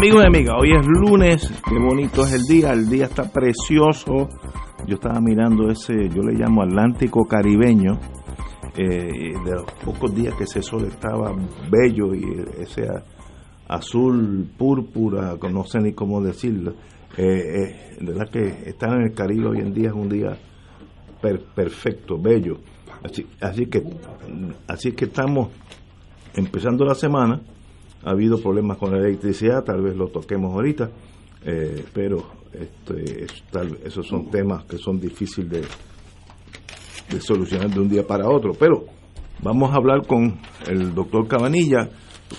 Amigos y amigas, hoy es lunes, qué bonito es el día, el día está precioso. Yo estaba mirando ese, yo le llamo Atlántico Caribeño, eh, de los pocos días que ese sol estaba bello y ese azul púrpura, no sé ni cómo decirlo. Eh, eh, verdad que estar en el Caribe hoy en día es un día perfecto, bello. Así, así que así que estamos empezando la semana. Ha habido problemas con la electricidad, tal vez lo toquemos ahorita, eh, pero este, esos son temas que son difíciles de, de solucionar de un día para otro. Pero vamos a hablar con el doctor Cabanilla.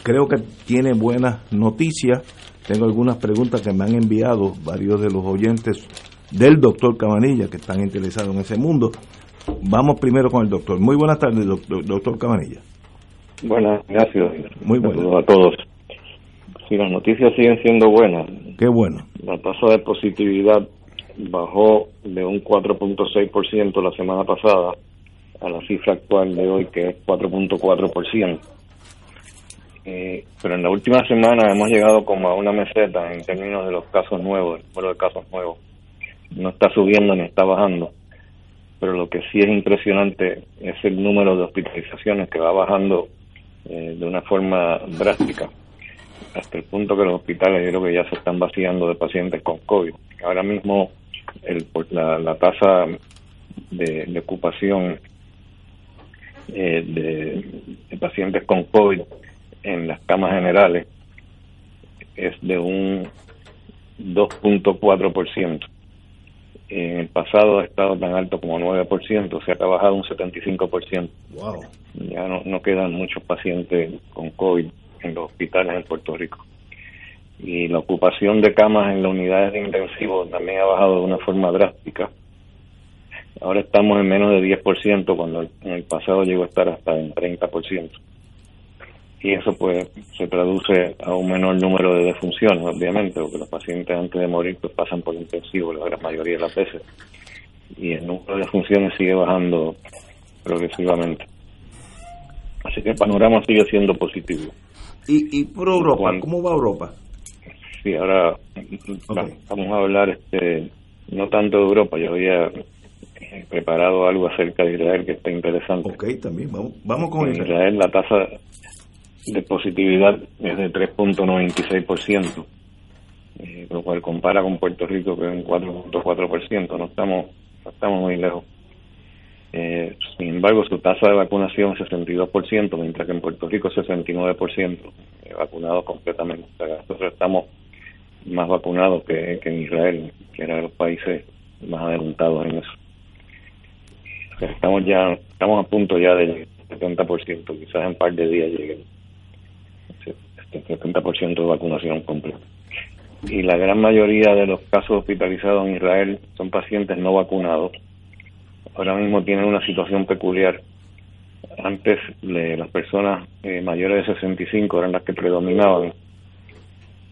Creo que tiene buenas noticias. Tengo algunas preguntas que me han enviado varios de los oyentes del doctor Cabanilla que están interesados en ese mundo. Vamos primero con el doctor. Muy buenas tardes, doctor, doctor Cabanilla. Buenas, gracias. Muy buenas. a todos. Sí, las noticias siguen siendo buenas. Qué bueno. La tasa de positividad bajó de un 4.6% la semana pasada a la cifra actual de hoy, que es 4.4%. Eh, pero en la última semana hemos llegado como a una meseta en términos de los casos nuevos, el número de casos nuevos. No está subiendo ni está bajando pero lo que sí es impresionante es el número de hospitalizaciones que va bajando eh, de una forma drástica, hasta el punto que los hospitales yo creo que ya se están vaciando de pacientes con COVID. Ahora mismo el, la, la tasa de, ocupación eh, de, de pacientes con COVID en las camas generales es de un 2.4% en el pasado ha estado tan alto como 9%, se ha trabajado un 75%. Wow. Ya no, no quedan muchos pacientes con COVID en los hospitales en Puerto Rico. Y la ocupación de camas en las unidades de intensivo también ha bajado de una forma drástica. Ahora estamos en menos de 10% cuando en el pasado llegó a estar hasta en 30% y eso pues se traduce a un menor número de defunciones, obviamente, porque los pacientes antes de morir pues pasan por intensivo la gran mayoría de las veces y el número de defunciones sigue bajando progresivamente. Así que el panorama sigue siendo positivo. ¿Y, y por Europa? ¿Cómo va Europa? Sí, ahora vamos a hablar este no tanto de Europa, yo había preparado algo acerca de Israel que está interesante. Ok, también, vamos, vamos con en Israel. la tasa de positividad es de 3.96%, eh, lo cual compara con Puerto Rico que es un 4.4%, no estamos, no estamos muy lejos. Eh, sin embargo, su tasa de vacunación es 62%, mientras que en Puerto Rico es 69% eh, vacunados completamente. nosotros estamos más vacunados que, que en Israel, que era de los países más adelantados en eso. estamos ya, estamos a punto ya del 70%, quizás en un par de días lleguen. 70% de vacunación completa. Y la gran mayoría de los casos hospitalizados en Israel son pacientes no vacunados. Ahora mismo tienen una situación peculiar. Antes las personas eh, mayores de 65 eran las que predominaban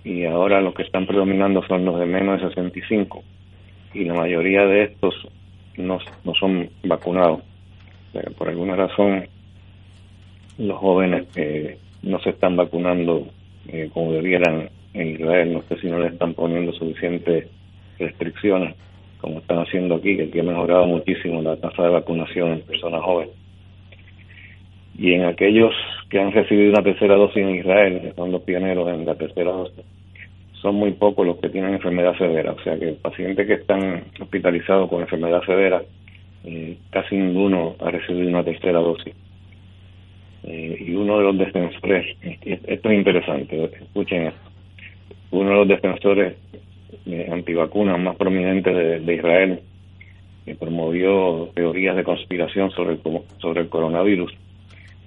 y ahora los que están predominando son los de menos de 65 y la mayoría de estos no, no son vacunados. por alguna razón los jóvenes eh, no se están vacunando eh, como debieran en Israel. No sé si no le están poniendo suficientes restricciones. como están haciendo aquí, que ha mejorado muchísimo la tasa de vacunación en personas jóvenes. Y en aquellos que han recibido una tercera dosis en Israel, que son los pioneros en la tercera dosis, son muy pocos los que tienen enfermedad severa. O sea que pacientes que están hospitalizados con enfermedad severa, eh, casi ninguno ha recibido una tercera dosis. Eh, y uno de los defensores, esto es interesante, escuchen esto, uno de los defensores antivacunas más prominentes de, Israel, que promovió teorías de conspiración sobre el, sobre el coronavirus,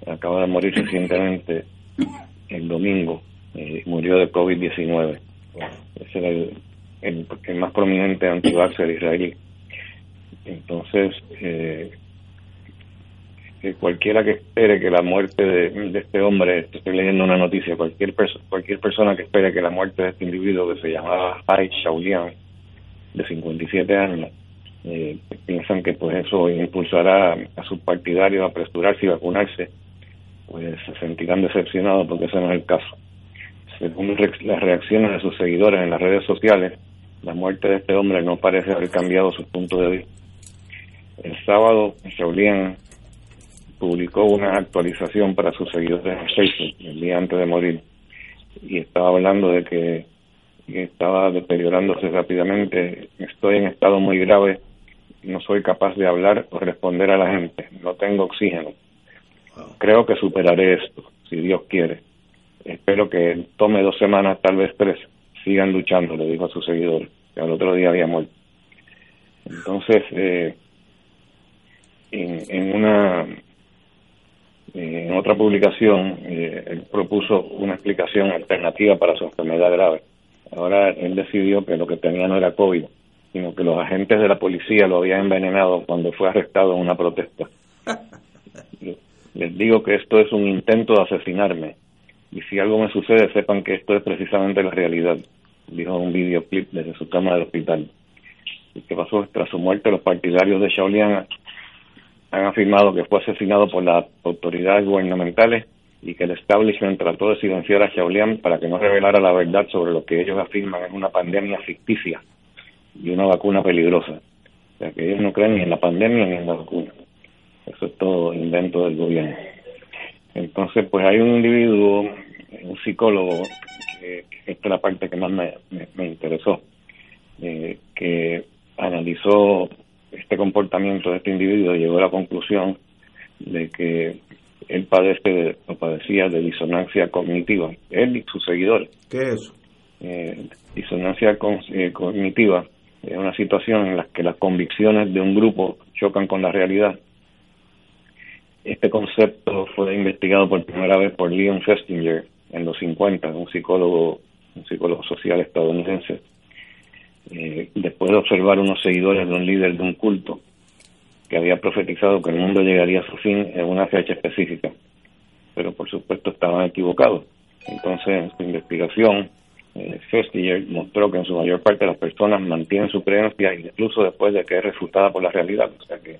acaba de morir recientemente el domingo, eh, murió de COVID-19. Ese era el, el, más prominente antivaxxer israelí. Entonces, eh, cualquiera que espere que la muerte de, este hombre, estoy leyendo una noticia, cualquier, cualquier persona que espere que la muerte de este individuo que se llamaba Hai Shaolian, de 57 años, eh, piensan que pues eso impulsará a sus partidarios a apresurarse y vacunarse, pues se sentirán decepcionados porque ese no es el caso. Según las reacciones de sus seguidores en las redes sociales, la muerte de este hombre no parece haber cambiado su punto de vista. El sábado, Shaolian publicó una actualización para sus seguidores en Facebook el día antes de morir y estaba hablando de que, estaba deteriorándose rápidamente, estoy en estado muy grave, no soy capaz de hablar o responder a la gente, no tengo oxígeno. Creo que superaré esto, si Dios quiere. Espero que tome dos semanas, tal vez tres. Sigan luchando, le dijo a sus seguidores, que al otro día había muerto. Entonces, eh, en, en, una en otra publicación, eh, él propuso una explicación alternativa para su enfermedad grave. Ahora él decidió que lo que tenía no era COVID, sino que los agentes de la policía lo habían envenenado cuando fue arrestado en una protesta. Les digo que esto es un intento de asesinarme. Y si algo me sucede, sepan que esto es precisamente la realidad, dijo un videoclip desde su cama del hospital. ¿Y qué pasó? Tras su muerte, los partidarios de Shaolian han afirmado que fue asesinado por las autoridades gubernamentales y que el establishment trató de silenciar a Xiaolian para que no revelara la verdad sobre lo que ellos afirman es una pandemia ficticia y una vacuna peligrosa. O sea, que ellos no creen ni en la pandemia ni en la vacuna. Eso es todo invento del gobierno. Entonces, pues hay un individuo, un psicólogo, que, esta es la parte que más me, interesó, eh, que analizó este comportamiento de este individuo llegó a la conclusión de que él padece o padecía de disonancia cognitiva, él y sus seguidores. ¿Qué es eso? Eh, disonancia eh, cognitiva es una situación en la que las convicciones de un grupo chocan con la realidad. Este concepto fue investigado por primera vez por Leon Festinger en los 50, un psicólogo, un psicólogo social estadounidense eh, después de observar unos seguidores de un líder de un culto que había profetizado que el mundo llegaría a su fin en una fecha específica, pero por supuesto estaban equivocados. Entonces, en su investigación, eh, Festinger mostró que en su mayor parte las personas mantienen su creencia incluso después de que es refutada por la realidad. O sea que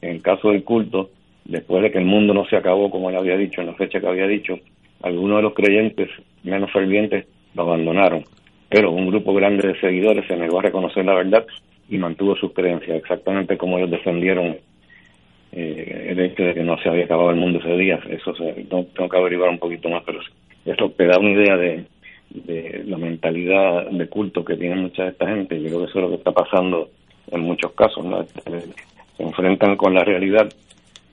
en el caso del culto, después de que el mundo no se acabó como él había dicho, en la fecha que había dicho, algunos de los creyentes menos fervientes lo abandonaron pero un grupo grande de seguidores se negó a reconocer la verdad y mantuvo sus creencias, exactamente como ellos defendieron eh, el hecho de que no se había acabado el mundo ese día. Eso se, tengo que averiguar un poquito más, pero eso te da una idea de, la mentalidad de culto que tiene mucha de esta gente. Yo creo que eso es lo que está pasando en muchos casos. Se enfrentan con la realidad,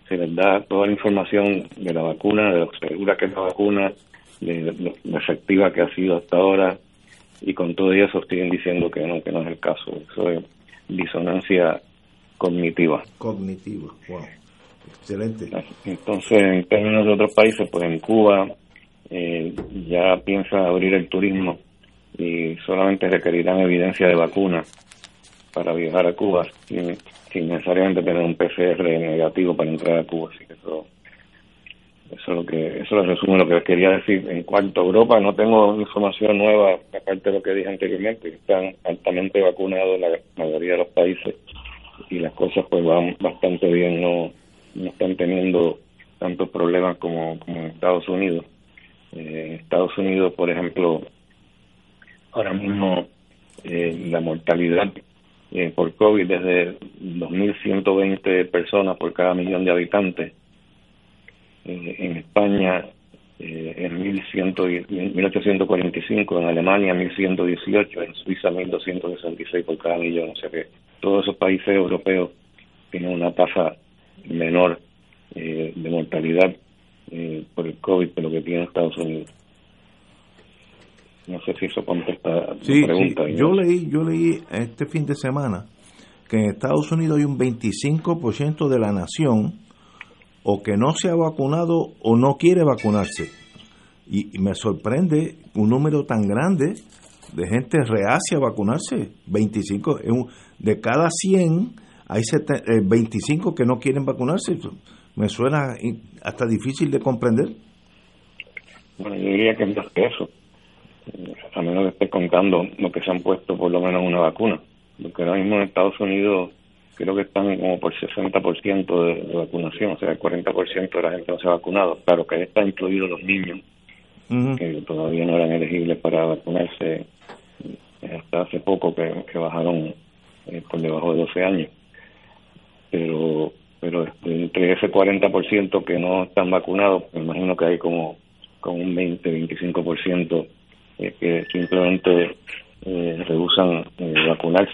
se les da toda la información de la vacuna, de lo segura que es la vacuna, de lo efectiva que ha sido hasta ahora, y con todo eso siguen diciendo que no, que no es el caso. Eso es disonancia cognitiva. Cognitiva, wow. Excelente. Entonces, en términos de otros países, pues en Cuba eh, ya piensa abrir el turismo y solamente requerirán evidencia de vacuna para viajar a Cuba sin, sin necesariamente tener un PCR negativo para entrar a Cuba. Así que eso eso es lo que eso lo resume lo que quería decir. En cuanto a Europa, no tengo información nueva, aparte de lo que dije anteriormente, están altamente vacunados la mayoría de los países y las cosas pues van bastante bien, no, no están teniendo tantos problemas como, como en Estados Unidos. Eh, Estados Unidos, por ejemplo, ahora mismo eh, la mortalidad eh, por COVID desde 2.120 personas por cada millón de habitantes. Eh, en España eh, en 1845, en Alemania 1118, en Suiza 1266 por cada millón. O sea que todos esos países europeos tienen una tasa menor de mortalidad por el COVID que lo que tiene Estados Unidos. No sé si eso contesta la pregunta. Yo leí, yo leí este fin de semana que en Estados Unidos hay un 25% de la nación o que no se ha vacunado o no quiere vacunarse. Y, me sorprende un número tan grande de gente reacia a vacunarse. 25, de cada 100 hay 25 eh, que no quieren vacunarse. Me suena hasta difícil de comprender. Bueno, yo diría que es más que eso a menos que esté contando lo que se han puesto por lo menos una vacuna. Porque ahora mismo en Estados Unidos creo que están como por 60% de, de vacunación, o sea, el 40% de la gente no se ha vacunado. Claro que ahí están incluidos los niños, que todavía no eran elegibles para vacunarse hasta hace poco, que, bajaron eh, por debajo de 12 años. Pero pero entre ese 40% que no están vacunados, me imagino que hay como, como un 20-25% que simplemente eh, rehusan eh, vacunarse.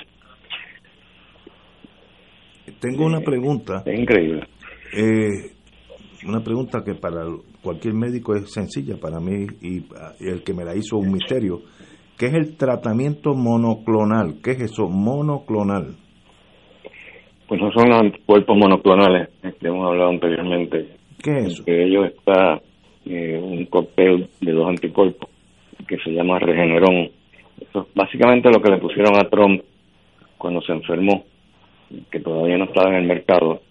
Tengo una pregunta. Es increíble. Eh, una pregunta que para cualquier médico es sencilla, para mí y, el que me la hizo un misterio. ¿Qué es el tratamiento monoclonal? ¿Qué es eso, monoclonal? Pues no son los anticuerpos monoclonales que hemos hablado anteriormente. ¿Qué es eso? Que ellos está un cóctel de dos anticuerpos que se llama Regeneron. Eso es básicamente lo que le pusieron a Trump cuando se enfermó, que todavía no estaba en el mercado.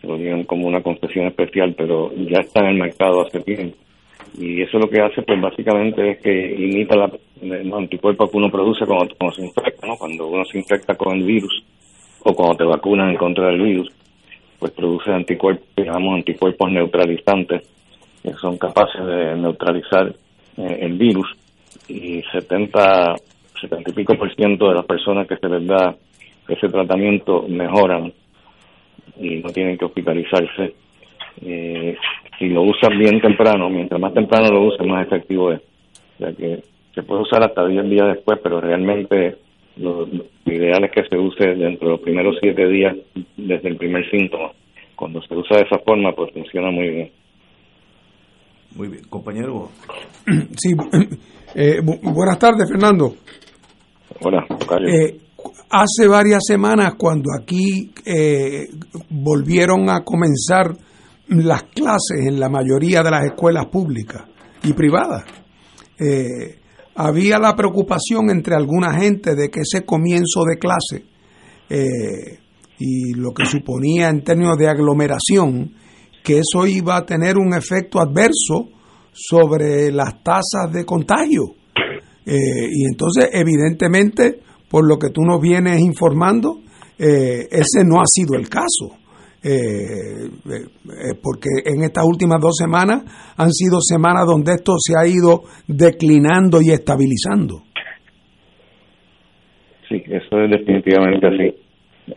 Se lo dieron como una concesión especial, pero ya está en el mercado hace tiempo. Y eso lo que hace, pues básicamente es que imita la, los anticuerpos que uno produce cuando, se infecta, ¿no? Cuando uno se infecta con el virus o cuando te vacunan en contra del virus, pues produce anticuerpos, digamos, anticuerpos neutralizantes, que son capaces de neutralizar eh, el virus y 70, 70 y pico por ciento de las personas que se les da ese tratamiento mejoran y no tienen que hospitalizarse. Eh, si lo usan bien temprano, mientras más temprano lo usen, más efectivo es. O sea que se puede usar hasta 10 días después, pero realmente lo, ideal es que se use dentro de los primeros 7 días desde el primer síntoma. Cuando se usa de esa forma, pues funciona muy bien. Muy bien, compañero. Sí, eh, buenas tardes, Fernando. Hola, eh, hace varias semanas, cuando aquí eh, volvieron a comenzar las clases en la mayoría de las escuelas públicas y privadas, había la preocupación entre alguna gente de que ese comienzo de clase y lo que suponía en términos de aglomeración, que eso iba a tener un efecto adverso sobre las tasas de contagio. Eh, y entonces, evidentemente, por lo que tú nos vienes informando, eh, ese no ha sido el caso. Eh, porque en estas últimas dos semanas han sido semanas donde esto se ha ido declinando y estabilizando. Sí, eso es definitivamente así.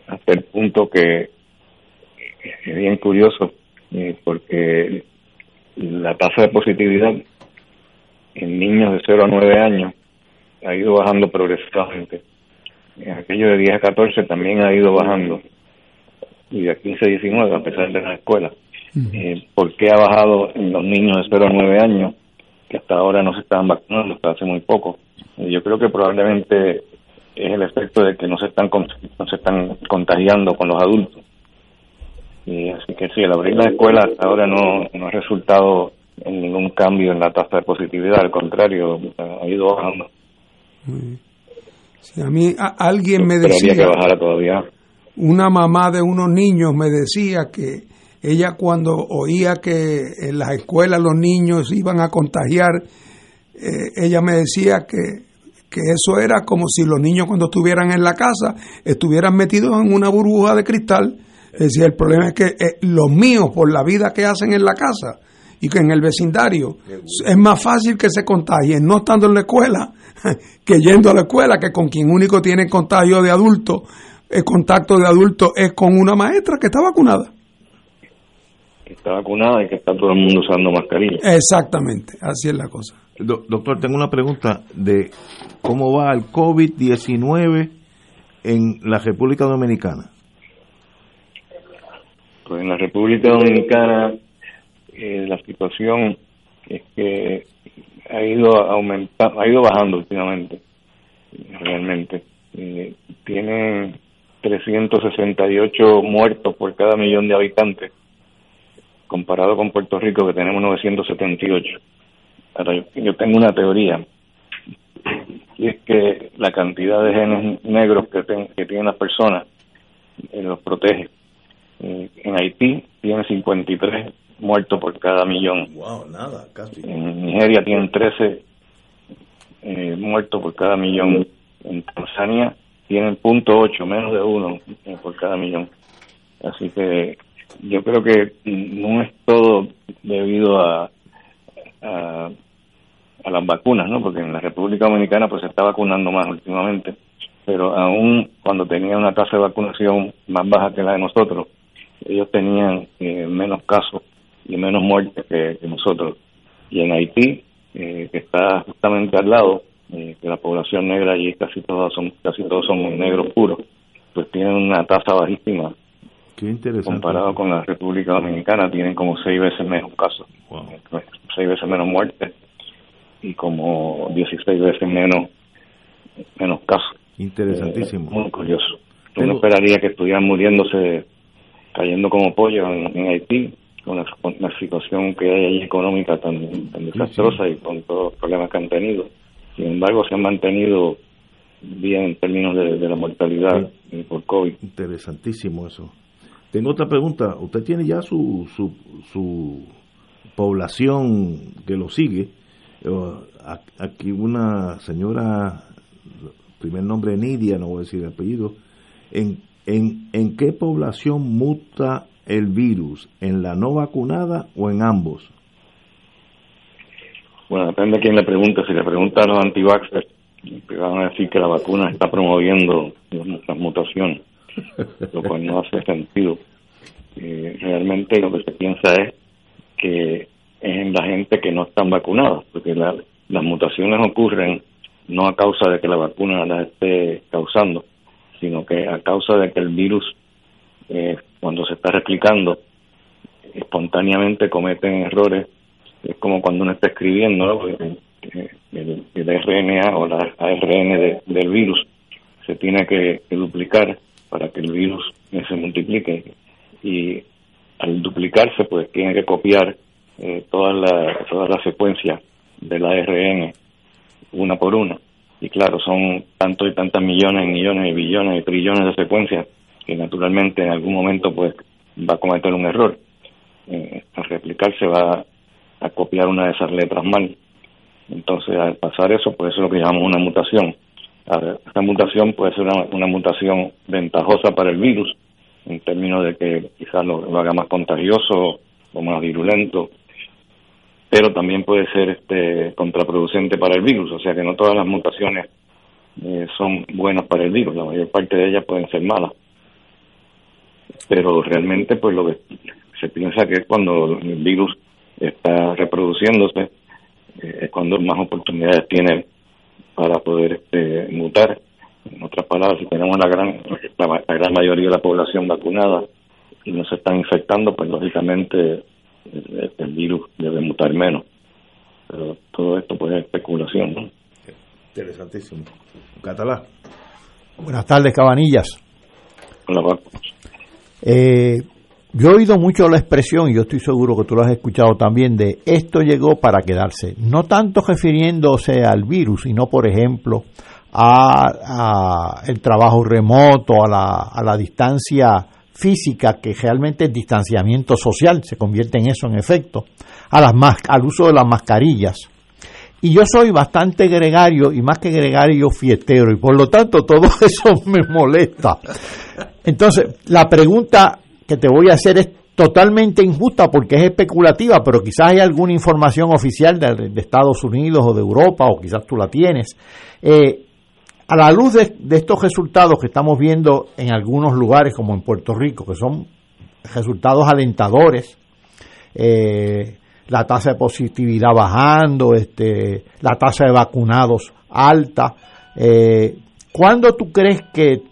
Hasta el punto que es bien curioso, porque la tasa de positividad en niños de 0 a 9 años ha ido bajando progresivamente. En aquello de 10 a 14 también ha ido bajando. Y de 15 a 19, a pesar de la escuela. Eh, ¿Por qué ha bajado en los niños de 0 a 9 años, que hasta ahora no se estaban vacunando, hasta hace muy poco? Eh, yo creo que probablemente es el efecto de que no se están, no se están contagiando con los adultos y así que sí, el abrir la escuela hasta ahora no, no ha resultado en ningún cambio en la tasa de positividad, al contrario, ha ido bajando. Sí, a mí alguien me decía... que bajara todavía. Una mamá de unos niños me decía que ella cuando oía que en las escuelas los niños iban a contagiar, eh, ella me decía que, que eso era como si los niños cuando estuvieran en la casa estuvieran metidos en una burbuja de cristal es decir, el problema es que eh, los míos, por la vida que hacen en la casa y que en el vecindario es más fácil que se contagien no estando en la escuela que yendo a la escuela, que con quien único tiene contagio de adulto, el contacto de adulto es con una maestra que está vacunada. Que está vacunada y que está todo el mundo usando mascarilla. Exactamente, así es la cosa. doctor, tengo una pregunta de cómo va el COVID-19 en la República Dominicana. Pues en la República Dominicana eh, la situación es que ha ido aumentando, ha ido bajando últimamente, realmente. Eh, tiene 368 muertos por cada millón de habitantes, comparado con Puerto Rico que tenemos 978. Ahora, yo, yo tengo una teoría, y es que la cantidad de genes negros que, que tienen las personas eh, los protege. Eh, en Haití tiene 53 muertos por cada millón. Wow, nada, casi. En Nigeria tienen 13 eh, muertos por cada millón. En Tanzania tienen punto ocho, menos de uno eh, por cada millón. Así que yo creo que no es todo debido a, a, a las vacunas, ¿no? Porque en la República Dominicana pues se está vacunando más últimamente, pero aún cuando tenía una tasa de vacunación más baja que la de nosotros, ellos tenían eh, menos casos y menos muertes que, nosotros. Y en Haití, eh, que está justamente al lado, eh, que la población negra allí casi todos son casi todos son negros puros, pues tienen una tasa bajísima. Qué interesante. Comparado con la República Dominicana, tienen como seis veces menos casos, seis veces menos muertes y como 16 veces menos menos casos. Interesantísimo. muy curioso. Uno esperaría que estuvieran muriéndose cayendo como pollo en Haití con la, situación que hay ahí económica tan, desastrosa y con todos los problemas que han tenido. Sin embargo, se han mantenido bien en términos de, la mortalidad por COVID. Interesantísimo eso. Tengo otra pregunta. ¿Usted tiene ya su, su, su población que lo sigue? Aquí una señora, primer nombre Nidia, no voy a decir el apellido, ¿en, en, en qué población muta el virus? ¿En la no vacunada o en ambos? Bueno, depende de quién le pregunte. Si le pregunta a los antivaxxers, van a decir que la vacuna está promoviendo las mutaciones, lo cual no hace sentido. Eh, realmente lo que se piensa es que es en la gente que no están vacunadas, porque las mutaciones ocurren no a causa de que la vacuna las esté causando, sino que a causa de que el virus eh, cuando se está replicando, espontáneamente cometen errores. Es como cuando uno está escribiendo el, RNA o la ARN del virus se tiene que, duplicar para que el virus se multiplique y al duplicarse pues tiene que copiar eh, toda la toda la secuencia del ARN una por una y claro son tantos y tantas millones y millones y billones y trillones de secuencias que naturalmente en algún momento pues va a cometer un error. Eh, al replicarse va a copiar una de esas letras mal. Entonces, al pasar eso, pues eso es lo que llamamos una mutación. Esta mutación puede ser una, mutación ventajosa para el virus, en términos de que quizás lo, haga más contagioso o más virulento, pero también puede ser este contraproducente para el virus, o sea que no todas las mutaciones eh, son buenas para el virus, la mayor parte de ellas pueden ser malas pero realmente pues lo que se piensa que es cuando el virus está reproduciéndose eh, es cuando más oportunidades tiene para poder este, mutar. En otras palabras si tenemos la gran la, gran mayoría de la población vacunada y no se están infectando pues lógicamente el, el virus debe mutar menos. Pero todo esto pues es especulación ¿no? interesantísimo. Catalá. Buenas tardes Cabanillas. Hola, eh, yo he oído mucho la expresión, y yo estoy seguro que tú lo has escuchado también, de esto llegó para quedarse. No tanto refiriéndose al virus, sino, por ejemplo, a, el trabajo remoto, a la, a la distancia física, que realmente es distanciamiento social, se convierte en eso en efecto, a las al uso de las mascarillas. Y yo soy bastante gregario y más que gregario fiestero y por lo tanto todo eso me molesta. Entonces, la pregunta que te voy a hacer es totalmente injusta porque es especulativa, pero quizás hay alguna información oficial de, Estados Unidos o de Europa, o quizás tú la tienes. Eh, a la luz de, estos resultados que estamos viendo en algunos lugares, como en Puerto Rico, que son resultados alentadores, eh, la tasa de positividad bajando, este, la tasa de vacunados alta, eh, ¿cuándo tú crees que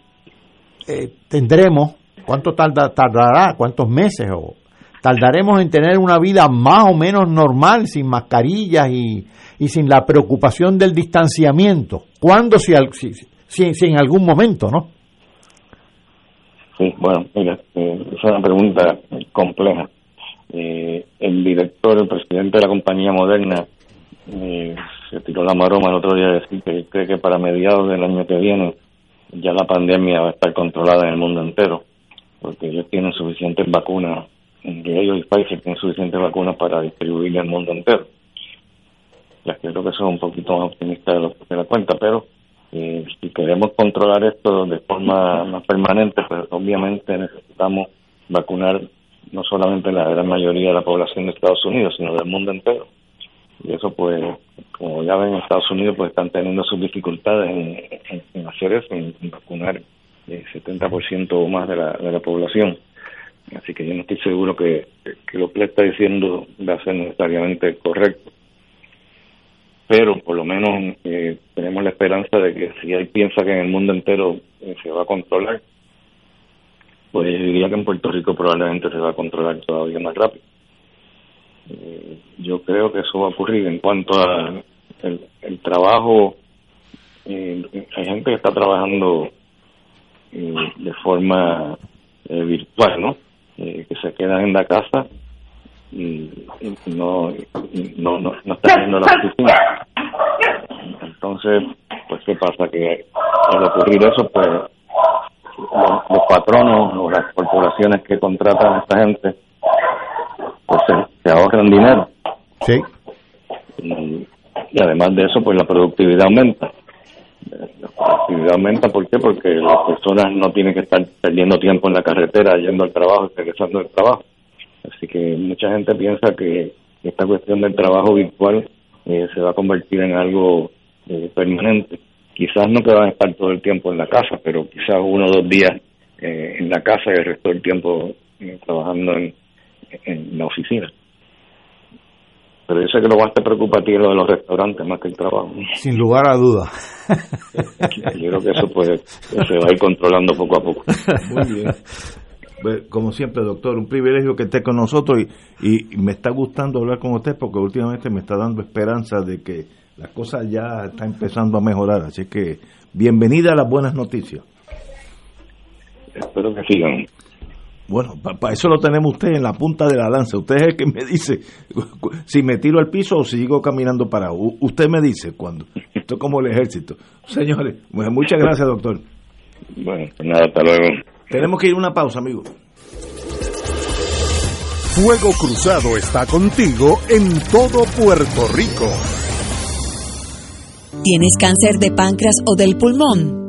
eh, tendremos, cuánto tardará, cuántos meses o tardaremos en tener una vida más o menos normal, sin mascarillas y, y sin la preocupación del distanciamiento? ¿Cuándo, si, si, si, en algún momento, no? Sí, bueno, mira, eh, es una pregunta compleja. Eh, el director, el presidente de la compañía Moderna, eh, se tiró la maroma el otro día de decir que cree que para mediados del año que viene ya la pandemia va a estar controlada en el mundo entero, porque ellos tienen suficientes vacunas, entre ellos y Pfizer tienen suficientes vacunas para distribuir en el mundo entero. Ya creo que son un poquito más optimistas de lo que la cuenta, pero eh, si queremos controlar esto de forma más permanente, pues obviamente necesitamos vacunar no solamente la gran mayoría de la población de Estados Unidos, sino del mundo entero. Y eso, pues, como ya ven, en Estados Unidos pues están teniendo sus dificultades en, hacer eso, en, vacunar el 70% o más de la, de la población. Así que yo no estoy seguro que, lo que le está diciendo va a ser necesariamente correcto. Pero por lo menos eh, tenemos la esperanza de que si hay piensa que en el mundo entero eh, se va a controlar, pues diría que en Puerto Rico probablemente se va a controlar todavía más rápido. Eh, yo creo que eso va a ocurrir en cuanto a el, trabajo. Eh, hay gente que está trabajando eh, de forma virtual, ¿no? que se quedan en la casa y, no, no, no, no están yendo a la oficina. Entonces, pues, ¿qué pasa? Que al ocurrir eso, pues patronos o las corporaciones que contratan a esta gente pues se, ahorran dinero. Sí. Y, además de eso, pues la productividad aumenta. La productividad aumenta, ¿por qué? Porque las personas no tienen que estar perdiendo tiempo en la carretera, yendo al trabajo y regresando del trabajo. Así que mucha gente piensa que esta cuestión del trabajo virtual eh, se va a convertir en algo eh, permanente quizás no que van a estar todo el tiempo en la casa, pero quizás uno o dos días eh, en la casa y el resto del tiempo eh, trabajando en, la oficina. Pero yo sé que lo más te preocupa a ti es lo de los restaurantes más que el trabajo. Sin lugar a duda. yo creo que eso pues se va a ir controlando poco a poco. Muy bien. Como siempre, doctor, un privilegio que esté con nosotros y, y me está gustando hablar con usted porque últimamente me está dando esperanza de que la cosa ya está empezando a mejorar, así que bienvenida a las buenas noticias. Espero que sigan. Bueno, para eso lo tenemos usted en la punta de la lanza. Usted es el que me dice si me tiro al piso o sigo caminando para. Usted me dice cuando. Esto es como el ejército. Señores, muchas gracias, doctor. Bueno, pues nada, hasta luego. Tenemos que ir a una pausa, amigo. Fuego Cruzado está contigo en todo Puerto Rico. ¿Tienes cáncer de páncreas o del pulmón?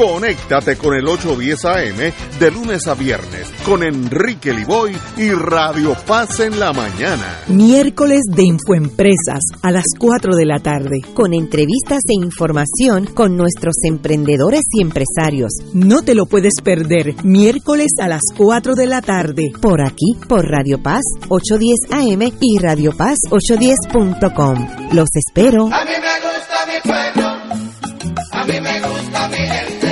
Conéctate con el 810 AM de lunes a viernes con Enrique Liboy y Radio Paz en la mañana. Miércoles de Infoempresas a las 4 de la tarde. Con entrevistas e información con nuestros emprendedores y empresarios. No te lo puedes perder. Miércoles a las 4 de la tarde. Por aquí, por Radio Paz 810 AM y Radio Paz 810.com. Los espero. A mí me gusta mi pueblo. A mí me gusta mi gente.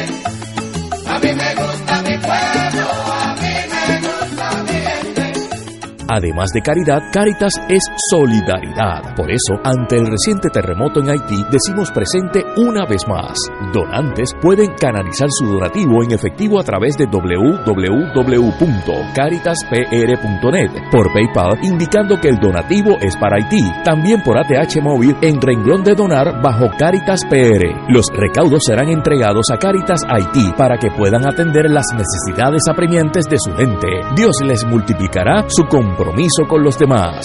Además de caridad, Caritas es solidaridad. Por eso, ante el reciente terremoto en Haití, decimos presente una vez más. Donantes pueden canalizar su donativo en efectivo a través de www.caritaspr.net, por PayPal indicando que el donativo es para Haití, también por ATH móvil en renglón de donar bajo Caritas PR. Los recaudos serán entregados a Caritas Haití para que puedan atender las necesidades apremiantes de su gente. Dios les multiplicará su compromiso con los demás.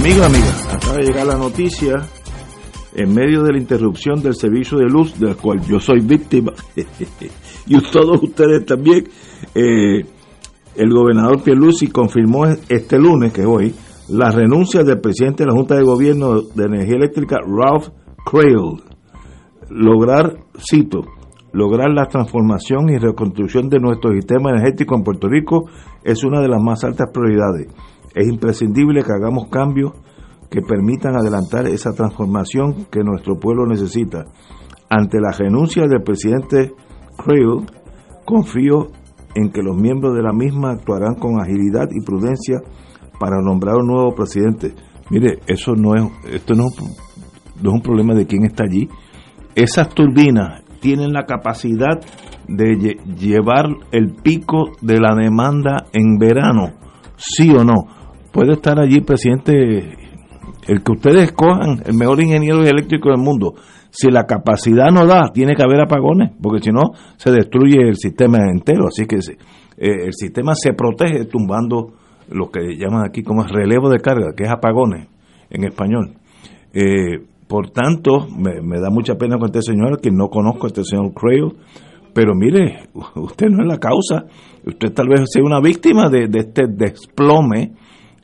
Amigos, amigas, acaba de llegar la noticia en medio de la interrupción del servicio de luz, del cual yo soy víctima, y todos ustedes también. Eh, el gobernador Pierluisi confirmó este lunes, que hoy, la renuncia del presidente de la Junta de Gobierno de Energía Eléctrica, Ralph Crail. Lograr, cito, lograr la transformación y reconstrucción de nuestro sistema energético en Puerto Rico es una de las más altas prioridades. Es imprescindible que hagamos cambios que permitan adelantar esa transformación que nuestro pueblo necesita. Ante la renuncia del presidente Crail, confío en que los miembros de la misma actuarán con agilidad y prudencia para nombrar un nuevo presidente. Mire, eso no es, esto no, es un problema de quién está allí. Esas turbinas tienen la capacidad de lle llevar el pico de la demanda en verano, sí o no. Puede estar allí presidente, el que ustedes escojan, el mejor ingeniero eléctrico del mundo. Si la capacidad no da, tiene que haber apagones, porque si no, se destruye el sistema entero. Así que eh, el sistema se protege tumbando lo que llaman aquí como relevo de carga, que es apagones en español. Eh, por tanto, me, da mucha pena con este señor, que no conozco a este señor Crail, pero mire, usted no es la causa, usted tal vez sea una víctima de este desplome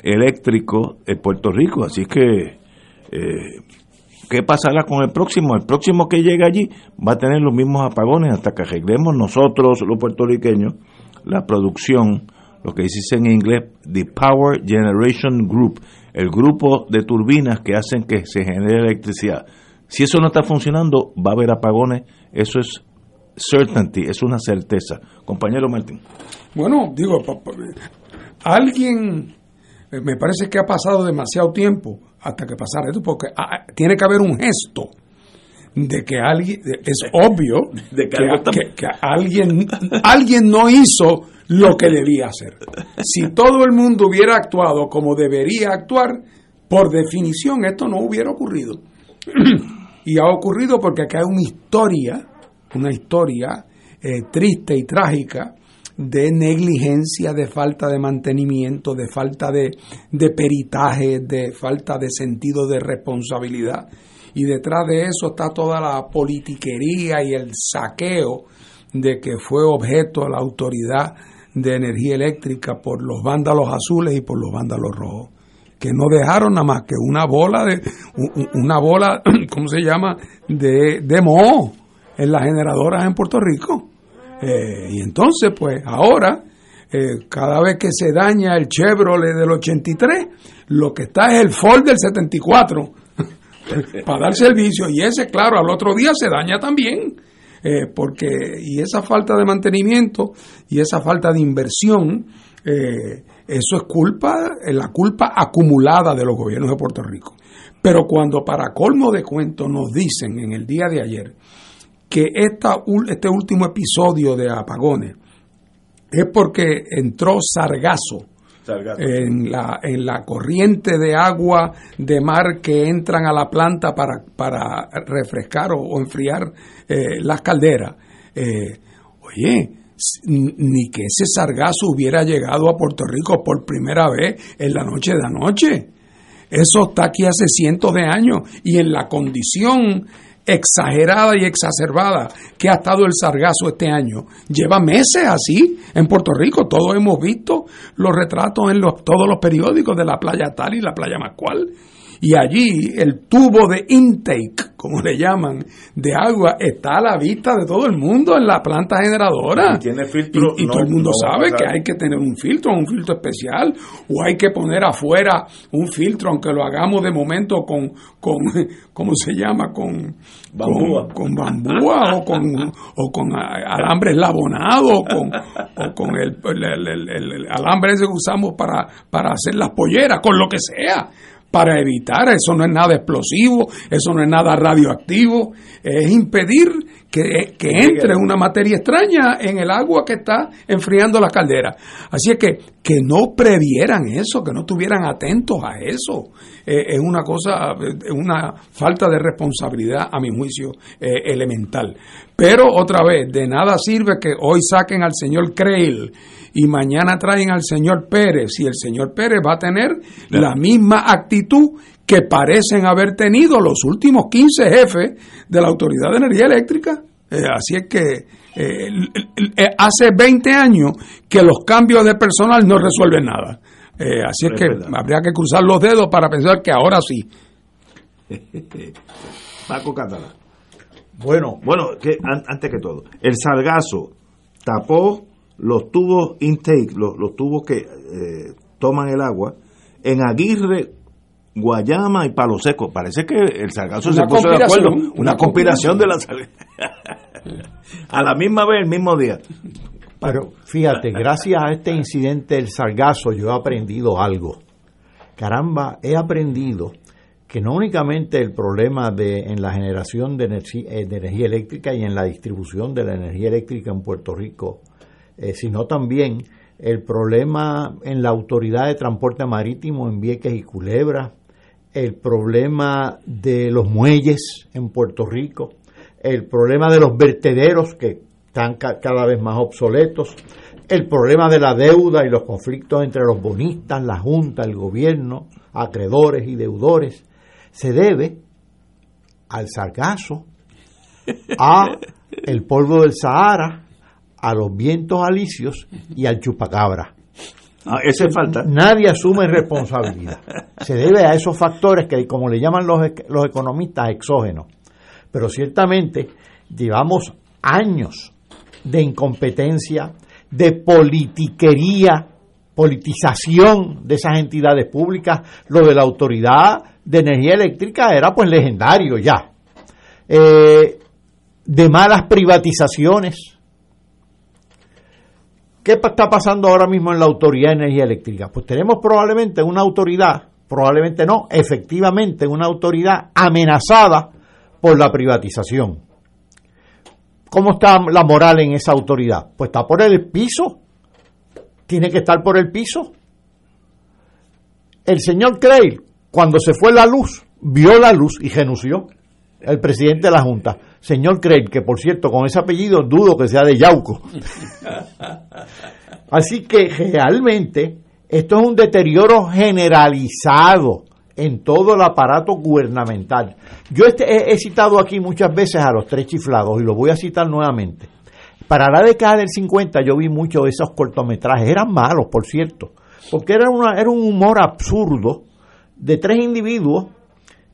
eléctrico en Puerto Rico, así que eh, ¿qué pasará con el próximo? El próximo que llegue allí va a tener los mismos apagones hasta que arreglemos nosotros, los puertorriqueños, la producción, lo que dice en inglés, the Power Generation Group, el grupo de turbinas que hacen que se genere electricidad. Si eso no está funcionando, va a haber apagones, eso es certainty, es una certeza. Compañero Martín. Bueno, digo, alguien, me parece que ha pasado demasiado tiempo hasta que pasara esto, porque tiene que haber un gesto de que alguien, es obvio de que, que, que, alguien, alguien no hizo lo que debía hacer. Si todo el mundo hubiera actuado como debería actuar, por definición esto no hubiera ocurrido. y ha ocurrido porque acá hay una historia, una historia eh, triste y trágica de negligencia, de falta de mantenimiento, de falta de, de peritaje, de falta de sentido de responsabilidad. Y detrás de eso está toda la politiquería y el saqueo de que fue objeto la autoridad de energía eléctrica por los vándalos azules y por los vándalos rojos que no dejaron nada más que una bola de una bola cómo se llama de, de moho en las generadoras en Puerto Rico eh, y entonces pues ahora eh, cada vez que se daña el Chevrolet del 83 lo que está es el Ford del 74 para dar servicio y ese claro al otro día se daña también eh, porque y esa falta de mantenimiento y esa falta de inversión, eh, eso es culpa, la culpa acumulada de los gobiernos de Puerto Rico. Pero cuando para colmo de cuento nos dicen en el día de ayer que esta, este último episodio de apagones es porque entró sargazo en la, en la corriente de agua de mar que entran a la planta para, para refrescar o, enfriar eh, las calderas. Eh, oye, ni que ese sargazo hubiera llegado a Puerto Rico por primera vez en la noche de anoche. Eso está aquí hace cientos de años y en la condición exagerada y exacerbada que ha estado el sargazo este año. Lleva meses así en Puerto Rico. Todos hemos visto los retratos en los, todos los periódicos de la playa tal y la playa Mascual y allí el tubo de intake, como le llaman, de agua está a la vista de todo el mundo en la planta generadora. Y tiene filtro. Y, todo el mundo sabe que hay que tener un filtro, un filtro especial, o hay que poner afuera un filtro, aunque lo hagamos de momento con, con ¿cómo se llama? Con bambúa, con, bambúa o con, o con alambre eslabonado, o con, o con el, el alambre ese que usamos para, para hacer las polleras, con lo que sea para evitar, eso no es nada explosivo, eso no es nada radioactivo, es impedir que, entre una materia extraña en el agua que está enfriando la caldera. Así es que que no previeran eso, que no estuvieran atentos a eso, eh, es una cosa, es una falta de responsabilidad, a mi juicio, eh, elemental. Pero otra vez, de nada sirve que hoy saquen al señor Creil y mañana traen al señor Pérez, y el señor Pérez va a tener la misma actitud que parecen haber tenido los últimos 15 jefes de la Autoridad de Energía Eléctrica. Eh, así es que eh, eh, hace 20 años que los cambios de personal no resuelven nada. así es, que habría que cruzar los dedos para pensar que ahora sí. Paco Catalá. Bueno, bueno, que, antes que todo, el salgazo tapó los tubos intake, los, los tubos que eh, toman el agua, en Aguirre, Guayama y Palo Seco. Parece que el sargazo se puso de acuerdo. Una, conspiración de la A la misma vez, el mismo día. Pero fíjate, gracias a este incidente del sargazo yo he aprendido algo. Caramba, he aprendido que no únicamente el problema de en la generación de eh, de energía eléctrica y en la distribución de la energía eléctrica en Puerto Rico eh, sino también el problema en la autoridad de transporte marítimo en Vieques y Culebra, el problema de los muelles en Puerto Rico, el problema de los vertederos que están cada vez más obsoletos, el problema de la deuda y los conflictos entre los bonistas, la Junta, el gobierno, acreedores y deudores, se debe al sargazo, a el polvo del Sahara, a los vientos alicios y al chupacabra. Ah, ese falta. Nadie asume responsabilidad. Se debe a esos factores que, como le llaman los, los economistas, exógenos. Pero ciertamente llevamos años de incompetencia, de politiquería, politización de esas entidades públicas. Lo de la autoridad de energía eléctrica era pues legendario ya. Eh, de malas privatizaciones ¿Qué está pasando ahora mismo en la Autoridad de Energía Eléctrica? Pues tenemos probablemente una autoridad, probablemente no, efectivamente una autoridad amenazada por la privatización. ¿Cómo está la moral en esa autoridad? Pues está por el piso. Tiene que estar por el piso. El señor Craig, cuando se fue la luz, vio la luz y renunció. El presidente de la Junta, señor Craig, que por cierto, con ese apellido dudo que sea de Yauco. Así que realmente esto es un deterioro generalizado en todo el aparato gubernamental. Yo este, he, citado aquí muchas veces a los tres chiflados y lo voy a citar nuevamente. Para la década del 50 yo vi muchos de esos cortometrajes, eran malos, por cierto, porque era, una, era un humor absurdo de tres individuos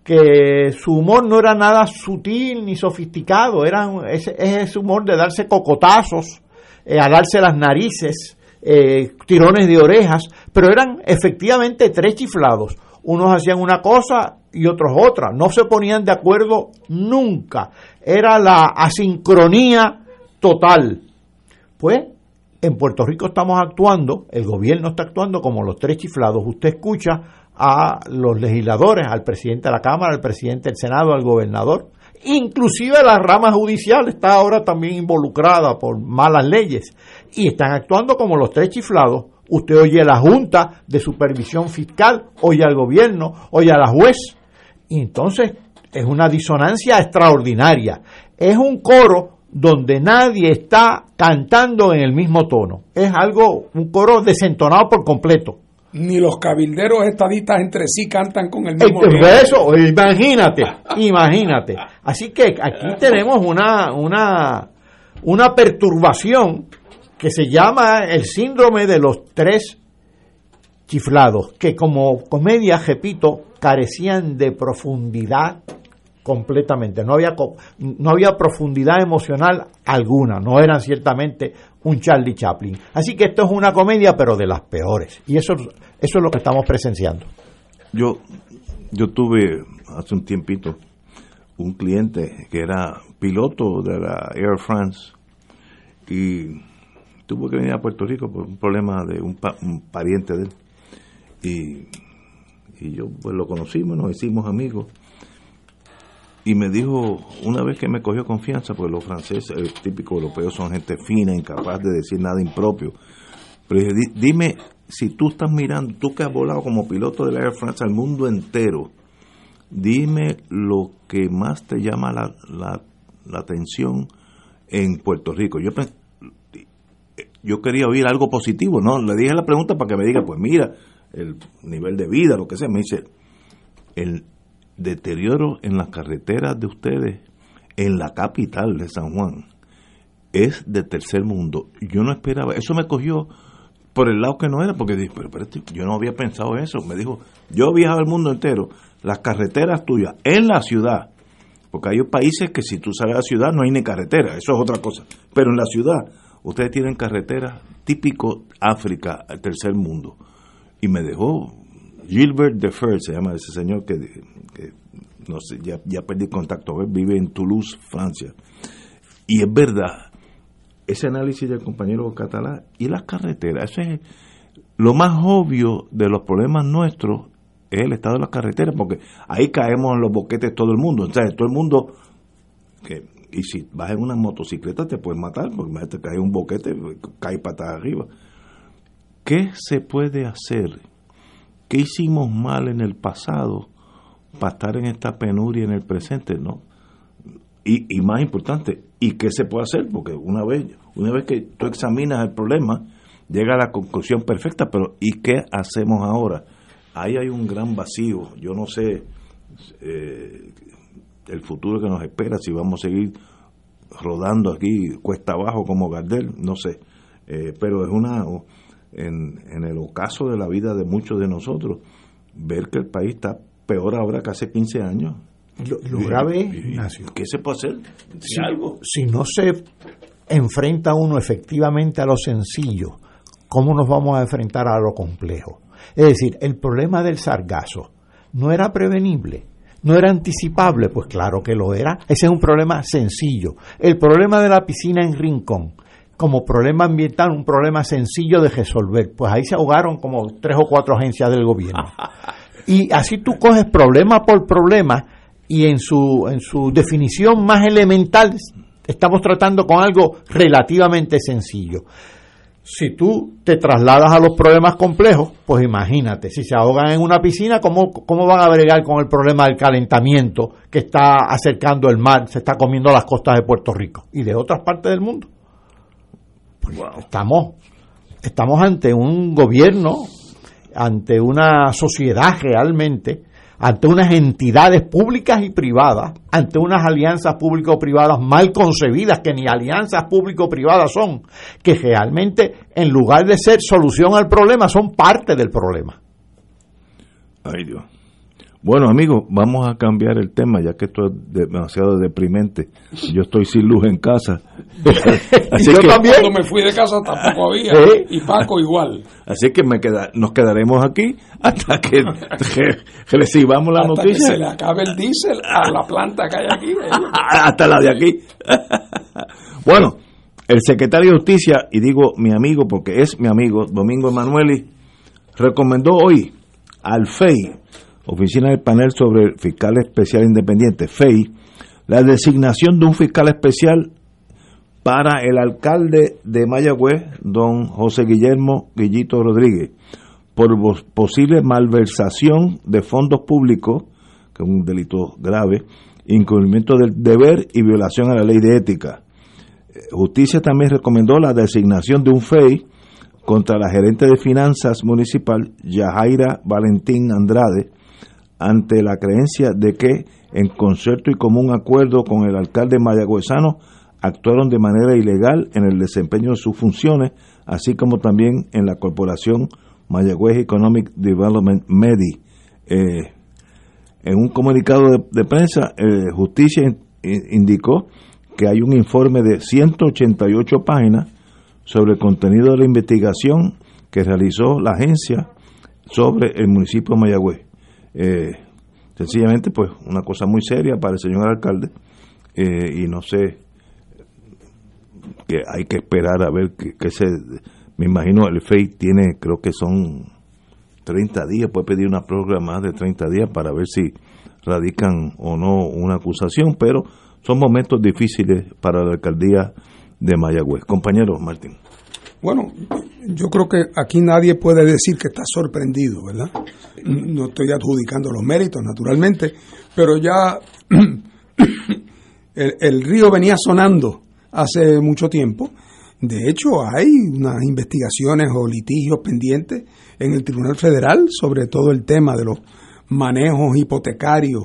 que su humor no era nada sutil ni sofisticado, era ese, ese humor de darse cocotazos, eh, alarse las narices, eh, tirones de orejas, pero eran efectivamente tres chiflados. Unos hacían una cosa y otros otra, no se ponían de acuerdo nunca, era la asincronía total. Pues en Puerto Rico estamos actuando, el gobierno está actuando como los tres chiflados. Usted escucha a los legisladores, al presidente de la Cámara, al presidente del Senado, al gobernador. Inclusive la rama judicial está ahora también involucrada por malas leyes y están actuando como los tres chiflados. Usted oye a la Junta de Supervisión Fiscal, oye al gobierno, oye a la juez. Entonces es una disonancia extraordinaria. Es un coro donde nadie está cantando en el mismo tono. Es algo, un coro desentonado por completo. Ni los cabilderos estadistas entre sí cantan con el mismo. Eso, imagínate, imagínate. Así que aquí tenemos una, una, una perturbación que se llama el síndrome de los tres chiflados, que como comedia, repito, carecían de profundidad completamente. No había, no había profundidad emocional alguna. No eran ciertamente un Charlie Chaplin. Así que esto es una comedia, pero de las peores. Y eso, eso es lo que estamos presenciando. Yo, yo tuve hace un tiempito un cliente que era piloto de la Air France y tuvo que venir a Puerto Rico por un problema de un, un pariente de él. Y, y yo pues lo conocimos, nos hicimos amigos y me dijo, una vez que me cogió confianza, pues los franceses, el típico europeos, son gente fina, incapaz de decir nada impropio. Pero dije, dime, si tú estás mirando, tú que has volado como piloto de la Air France al mundo entero, dime lo que más te llama la, la, la atención en Puerto Rico. Yo, yo quería oír algo positivo, ¿no? Le dije la pregunta para que me diga, pues mira, el nivel de vida, lo que sea. Me dice, el, deterioro en las carreteras de ustedes en la capital de San Juan es de tercer mundo. Yo no esperaba, eso me cogió por el lado que no era, porque dije, pero, pero yo no había pensado eso. Me dijo, yo he viajado el mundo entero, las carreteras tuyas en la ciudad, porque hay países que si tú sales a la ciudad no hay ni carretera, eso es otra cosa, pero en la ciudad ustedes tienen carreteras típico África, el tercer mundo. Y me dejó Gilbert Defer, se llama ese señor que, no sé, ya, ya perdí contacto, vive en Toulouse, Francia. Y es verdad, ese análisis del compañero catalán y las carreteras, es lo más obvio de los problemas nuestros es el estado de las carreteras, porque ahí caemos en los boquetes todo el mundo. Entonces, todo el mundo, que, y si vas en una motocicleta te puedes matar, porque te cae un boquete, cae patas arriba. ¿Qué se puede hacer ¿Qué hicimos mal en el pasado para estar en esta penuria en el presente? ¿no? Y, más importante, ¿y qué se puede hacer? Porque una vez, una vez que tú examinas el problema, llega a la conclusión perfecta, pero ¿y qué hacemos ahora? Ahí hay un gran vacío. Yo no sé eh, el futuro que nos espera, si vamos a seguir rodando aquí cuesta abajo como Gardel, no sé. Eh, pero es una en, en el ocaso de la vida de muchos de nosotros, ver que el país está peor ahora que hace 15 años. Lo, grave es, ¿qué se puede hacer? Si, algo? si no se enfrenta uno efectivamente a lo sencillo, ¿cómo nos vamos a enfrentar a lo complejo? Es decir, el problema del sargazo no era prevenible, no era anticipable, pues claro que lo era. Ese es un problema sencillo. El problema de la piscina en Rincón, como problema ambiental un problema sencillo de resolver. Pues ahí se ahogaron como tres o cuatro agencias del gobierno. Y así tú coges problema por problema y en su, en su definición más elemental estamos tratando con algo relativamente sencillo. Si tú te trasladas a los problemas complejos, pues imagínate, si se ahogan en una piscina, ¿cómo, cómo van a bregar con el problema del calentamiento que está acercando el mar, se está comiendo las costas de Puerto Rico y de otras partes del mundo? Pues estamos, estamos ante un gobierno, ante una sociedad realmente ante unas entidades públicas y privadas, ante unas alianzas público-privadas mal concebidas, que ni alianzas público-privadas son, que realmente en lugar de ser solución al problema, son parte del problema. Ay Dios. Bueno, amigos, vamos a cambiar el tema, ya que esto es demasiado deprimente. Yo estoy sin luz en casa. Así yo que, también. Cuando me fui de casa tampoco había. Y Paco igual. Así que me queda, nos quedaremos aquí hasta que, recibamos la noticia. Que se le acabe el diésel a la planta que hay aquí. hasta la de aquí. bueno, el secretario de Justicia, y digo mi amigo porque es mi amigo, Domingo Emanueli, recomendó hoy al FEI Oficina del Panel sobre Fiscal Especial Independiente, FEI, la designación de un fiscal especial para el alcalde de Mayagüez, don José Guillermo Guillito Rodríguez, por posible malversación de fondos públicos, que es un delito grave, incumplimiento del deber y violación a la ley de ética. Justicia también recomendó la designación de un FEI contra la gerente de finanzas municipal, Yajaira Valentín Andrade, ante la creencia de que, en concierto y común acuerdo con el alcalde mayagüezano, actuaron de manera ilegal en el desempeño de sus funciones, así como también en la corporación Mayagüez Economic Development MEDI. Eh, en un comunicado de, prensa, eh, Justicia indicó que hay un informe de 188 páginas sobre el contenido de la investigación que realizó la agencia sobre el municipio de Mayagüez. Eh, sencillamente, pues, una cosa muy seria para el señor alcalde eh, y no sé que hay que esperar a ver que, se me imagino el FEI tiene creo que son 30 días puede pedir una prórroga más de 30 días para ver si radican o no una acusación pero son momentos difíciles para la alcaldía de Mayagüez. Compañero Martín bueno, yo creo que aquí nadie puede decir que está sorprendido, ¿verdad? No estoy adjudicando los méritos, naturalmente, pero ya el, río venía sonando hace mucho tiempo. De hecho, hay unas investigaciones o litigios pendientes en el Tribunal Federal sobre todo el tema de los manejos hipotecarios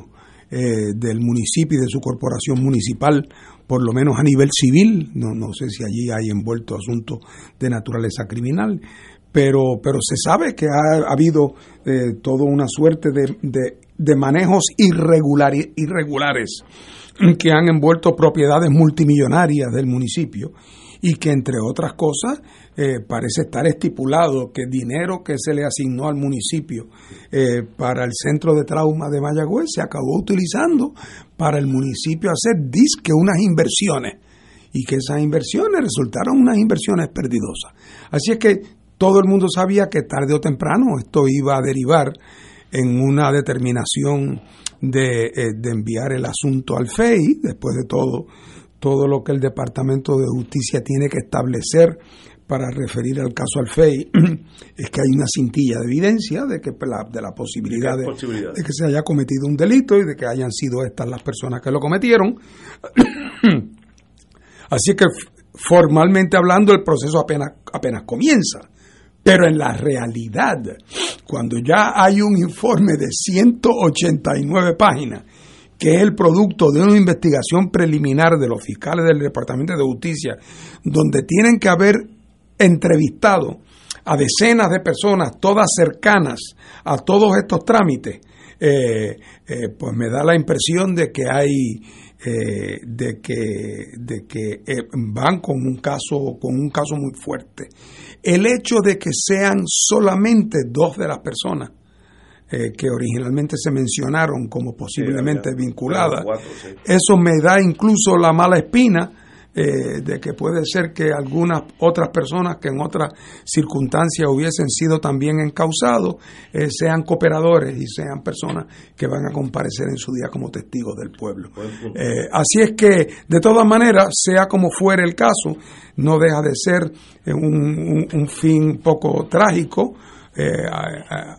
eh, del municipio y de su corporación municipal por lo menos a nivel civil, no, no sé si allí hay envuelto asuntos de naturaleza criminal, pero, pero se sabe que ha, habido eh, toda una suerte de, de, manejos irregulares, irregulares que han envuelto propiedades multimillonarias del municipio y que entre otras cosas eh, parece estar estipulado que dinero que se le asignó al municipio eh, para el centro de trauma de Mayagüez se acabó utilizando para el municipio hacer disque unas inversiones y que esas inversiones resultaron unas inversiones perdidosas. Así es que todo el mundo sabía que tarde o temprano esto iba a derivar en una determinación de, eh, de enviar el asunto al FEI, después de todo todo lo que el Departamento de Justicia tiene que establecer para referir al caso al FEI es que hay una cintilla de evidencia de que de la posibilidad de, que se haya cometido un delito y de que hayan sido estas las personas que lo cometieron. Así que formalmente hablando el proceso apenas apenas comienza. Pero en la realidad, cuando ya hay un informe de 189 páginas que es el producto de una investigación preliminar de los fiscales del Departamento de Justicia, donde tienen que haber entrevistado a decenas de personas, todas cercanas a todos estos trámites, eh, eh, pues me da la impresión de que hay eh, de que de que van con un caso con un caso muy fuerte el hecho de que sean solamente dos de las personas eh, que originalmente se mencionaron como posiblemente vinculadas. Eso me da incluso la mala espina eh, de que puede ser que algunas otras personas que en otras circunstancias hubiesen sido también encausados eh, sean cooperadores y sean personas que van a comparecer en su día como testigos del pueblo. Eh, así es que, de todas maneras, sea como fuere el caso, no deja de ser eh, un, un- un fin poco trágico, eh,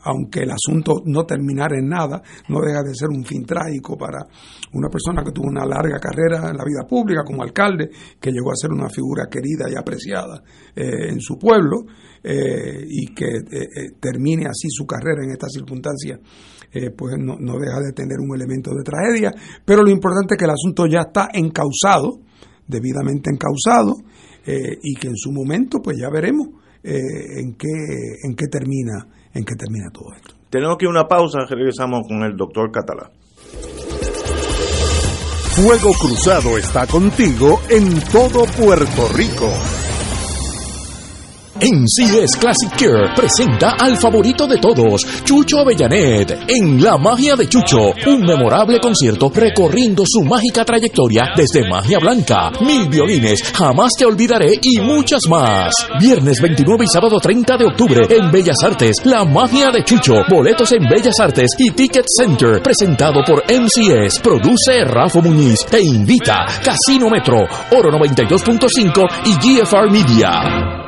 aunque el asunto no terminara en nada, no deja de ser un fin trágico para una persona que tuvo una larga carrera en la vida pública como alcalde, que llegó a ser una figura querida y apreciada eh, en su pueblo, eh, y que eh, termine así su carrera en estas circunstancias, pues no, no deja de tener un elemento de tragedia, pero lo importante es que el asunto ya está encausado, debidamente encausado, y que en su momento, pues ya veremos eh, en qué en qué termina en qué termina todo esto. Tenemos que ir a una pausa, regresamos con el doctor Catalá. Fuego Cruzado está contigo en todo Puerto Rico. NCS Classic Care presenta al favorito de todos, Chucho Avellanet, en La Magia de Chucho, un memorable concierto recorriendo su mágica trayectoria desde Magia Blanca, Mil Violines, Jamás Te Olvidaré y muchas más. Viernes 29 y sábado 30 de octubre en Bellas Artes, La Magia de Chucho, boletos en Bellas Artes y Ticket Center, presentado por MCS, produce Rafa Muñiz, te invita Casino Metro, Oro 92.5 y GFR Media.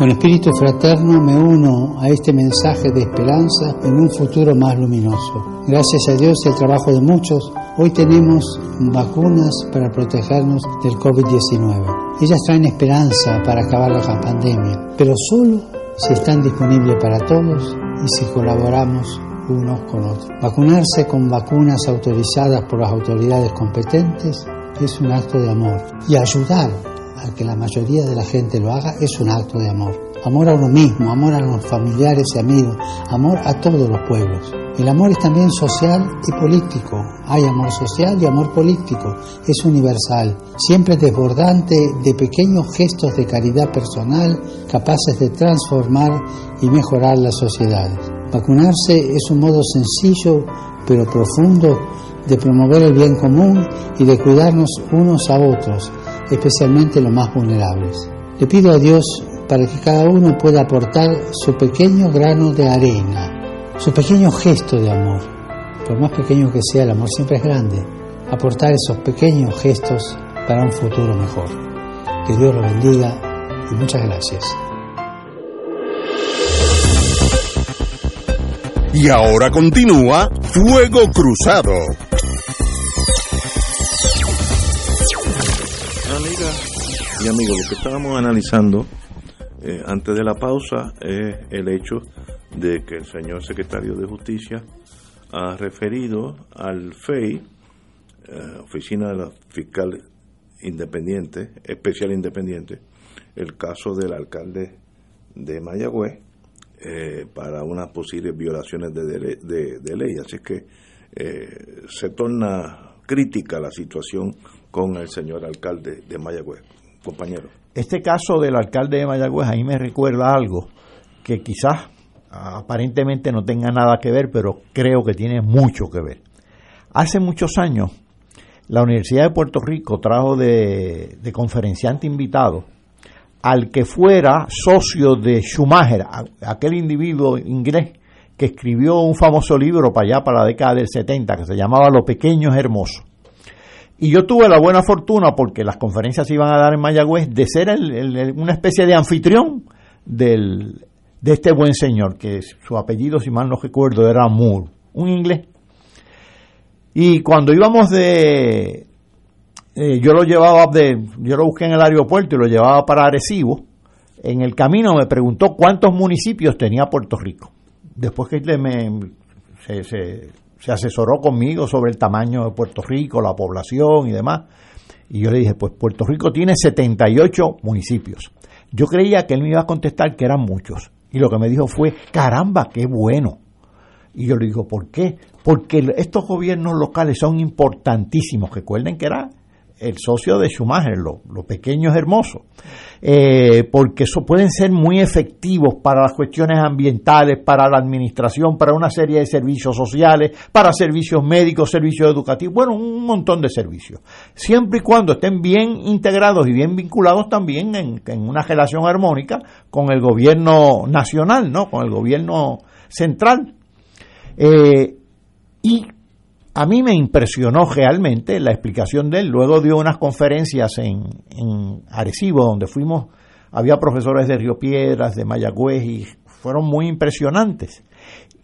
Con espíritu fraterno me uno a este mensaje de esperanza en un futuro más luminoso. Gracias a Dios y al trabajo de muchos, hoy tenemos vacunas para protegernos del COVID-19. Ellas traen esperanza para acabar la pandemia, pero solo si están disponibles para todos y si colaboramos unos con otros. Vacunarse con vacunas autorizadas por las autoridades competentes es un acto de amor y ayudar a que la mayoría de la gente lo haga es un acto de amor. Amor a uno mismo, amor a los familiares y amigos, amor a todos los pueblos. El amor es también social y político. Hay amor social y amor político. Es universal, siempre desbordante de pequeños gestos de caridad personal capaces de transformar y mejorar las sociedades. Vacunarse es un modo sencillo pero profundo de promover el bien común y de cuidarnos unos a otros especialmente los más vulnerables. Le pido a Dios para que cada uno pueda aportar su pequeño grano de arena, su pequeño gesto de amor. Por más pequeño que sea, el amor siempre es grande. Aportar esos pequeños gestos para un futuro mejor. Que Dios lo bendiga y muchas gracias. Y ahora continúa Fuego Cruzado. Y amigos, lo que estábamos analizando eh, antes de la pausa es el hecho de que el señor secretario de Justicia ha referido al FEI, eh, Oficina de la Fiscal Independiente, Especial Independiente, el caso del alcalde de Mayagüez eh, para unas posibles violaciones de, de- ley. Así que se torna crítica la situación con el señor alcalde de Mayagüez. Compañero. Este caso del alcalde de Mayagüez a mí me recuerda algo que quizás aparentemente no tenga nada que ver, pero creo que tiene mucho que ver. Hace muchos años, la Universidad de Puerto Rico trajo de, de conferenciante invitado al que fuera socio de Schumacher, aquel individuo inglés que escribió un famoso libro para allá, para la década del 70, que se llamaba Lo Pequeño es Hermoso. Y yo tuve la buena fortuna, porque las conferencias se iban a dar en Mayagüez, de ser una especie de anfitrión del, de este buen señor, que su apellido, si mal no recuerdo, era Moore, un inglés. Y cuando íbamos de... eh, yo lo llevaba de... Yo lo busqué en el aeropuerto y lo llevaba para Arecibo. en el camino me preguntó cuántos municipios tenía Puerto Rico. Después que me, se- se asesoró conmigo sobre el tamaño de Puerto Rico, la población y demás, y yo le dije, pues Puerto Rico tiene 78 municipios. Yo creía que él me iba a contestar que eran muchos. Y lo que me dijo fue, caramba, qué bueno. Y yo le digo, ¿por qué? Porque estos gobiernos locales son importantísimos. Recuerden que era el socio de Schumacher, lo, lo pequeño es hermoso. Eh, porque eso pueden ser muy efectivos para las cuestiones ambientales, para la administración, para una serie de servicios sociales, para servicios médicos, servicios educativos, bueno, un montón de servicios. Siempre y cuando estén bien integrados y bien vinculados también en, en una relación armónica con el gobierno nacional, ¿no? Con el gobierno central. Eh, y a mí me impresionó realmente la explicación de él. Luego dio unas conferencias en, en Arecibo, donde fuimos, había profesores de Río Piedras, de Mayagüez, y fueron muy impresionantes.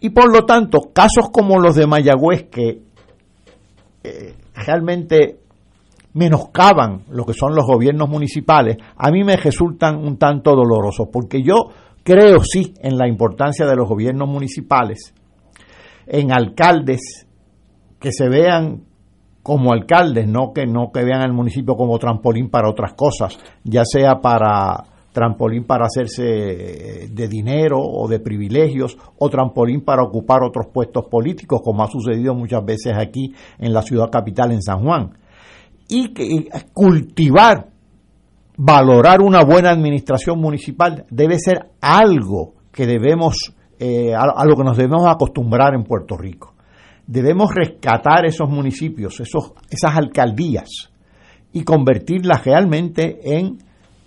Y por lo tanto, casos como los de Mayagüez, que eh, realmente menoscaban lo que son los gobiernos municipales, a mí me resultan un tanto dolorosos, porque yo creo sí en la importancia de los gobiernos municipales, en alcaldes que se vean como alcaldes, no que no que vean al municipio como trampolín para otras cosas, ya sea para trampolín para hacerse de dinero o de privilegios o trampolín para ocupar otros puestos políticos, como ha sucedido muchas veces aquí en la ciudad capital en San Juan. Y que cultivar, valorar una buena administración municipal debe ser algo que debemos, eh, a lo que nos debemos acostumbrar en Puerto Rico debemos rescatar esos municipios, esos, esas alcaldías y convertirlas realmente en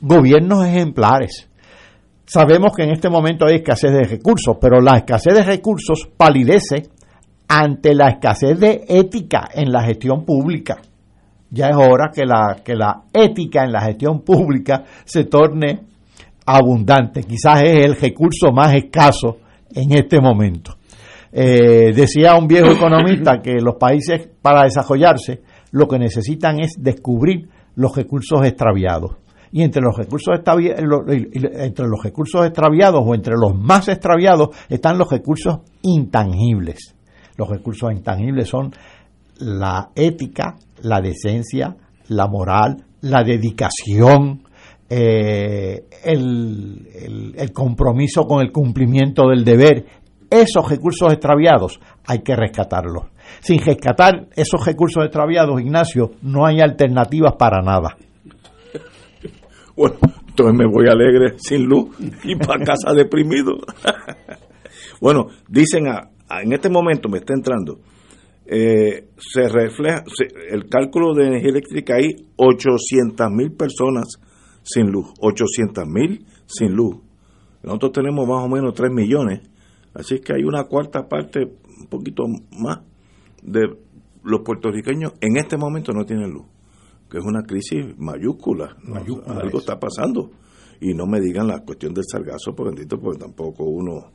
gobiernos ejemplares. Sabemos que en este momento hay escasez de recursos, pero la escasez de recursos palidece ante la escasez de ética en la gestión pública. Ya es hora que la, que la ética en la gestión pública se torne abundante. Quizás es el recurso más escaso en este momento. Eh, decía un viejo economista que los países para desarrollarse lo que necesitan es descubrir los recursos extraviados. Y entre los recursos extravi- lo- entre los recursos extraviados o entre los más extraviados están los recursos intangibles. Los recursos intangibles son la ética, la decencia, la moral, la dedicación, eh, el compromiso con el cumplimiento del deber. Esos recursos extraviados hay que rescatarlos. Sin rescatar esos recursos extraviados, Ignacio, no hay alternativas para nada. Bueno, entonces me voy alegre, sin luz, y para casa deprimido. bueno, dicen, a, en este momento me está entrando, eh, se refleja, se- el cálculo de energía eléctrica hay 800 mil personas sin luz, 800 mil sin luz. Nosotros tenemos más o menos 3 millones, así que hay una cuarta parte, un poquito más, de los puertorriqueños en este momento no tienen luz que es una crisis mayúscula. Mayúscula Algo es. está pasando. Y no me digan la cuestión del sargazo, por bendito, porque tampoco uno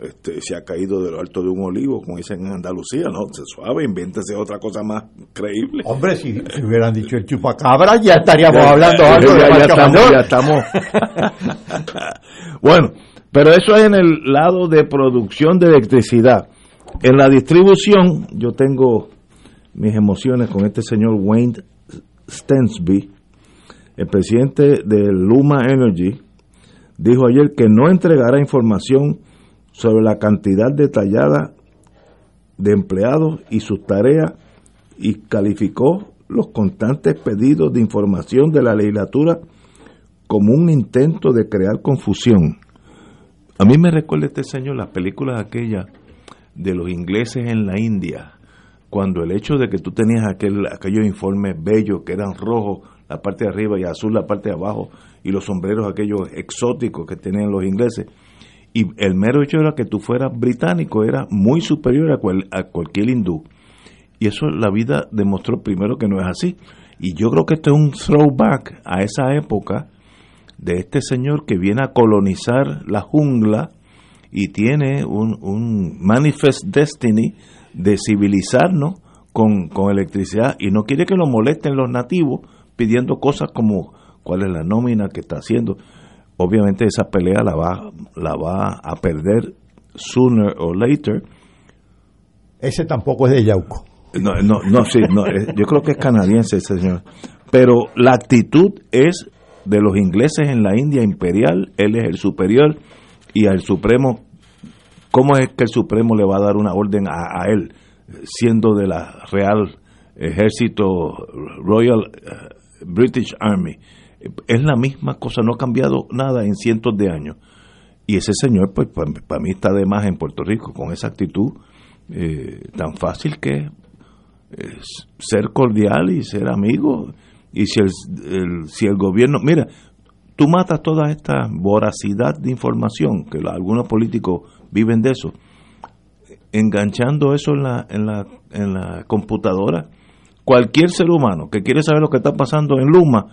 este, se ha caído de lo alto de un olivo, como dicen en Andalucía, ¿no? Se suave, invéntese otra cosa más creíble. Hombre, si, si hubieran dicho el chupacabra, ya estaríamos Ya, hablando ya, algo de estamos, ya estamos. bueno, pero eso es en el lado de producción de electricidad. En la distribución, yo tengo mis emociones con este señor Wayne Stensby, el presidente de Luma Energy, dijo ayer que no entregará información sobre la cantidad detallada de empleados y sus tareas y calificó los constantes pedidos de información de la legislatura como un intento de crear confusión. A mí me recuerda este señor las películas aquellas de los ingleses en la India, cuando el hecho de que tú tenías aquel, aquellos informes bellos que eran rojos la parte de arriba y azul la parte de abajo y los sombreros aquellos exóticos que tenían los ingleses. Y el mero hecho era que tú fueras británico era muy superior a, cual- a cualquier hindú. Y eso la vida demostró primero que no es así. Y yo creo que esto es un throwback a esa época de este señor que viene a colonizar la jungla y tiene un, un manifest destiny de civilizarnos con, con electricidad y no quiere que lo molesten los nativos pidiendo cosas como cuál es la nómina que está haciendo. obviamente esa pelea la va, la va a perder sooner or later. Ese tampoco es de Yauco. No, no, no, sí, no, yo creo que es canadiense ese señor. Pero la actitud es de los ingleses en la India imperial, él es el superior y al Supremo, ¿cómo es que el Supremo le va a dar una orden a, a él, siendo de la Real Ejército Royal eh, British Army? Es la misma cosa, no ha cambiado nada en cientos de años. Y ese señor, pues para mí está de más en Puerto Rico, con esa actitud eh, tan fácil que es ser cordial y ser amigo. Y si el, si el gobierno, mira, tú matas toda esta voracidad de información, que algunos políticos viven de eso, enganchando eso en la, en la, en la computadora. Cualquier ser humano que quiere saber lo que está pasando en Luma,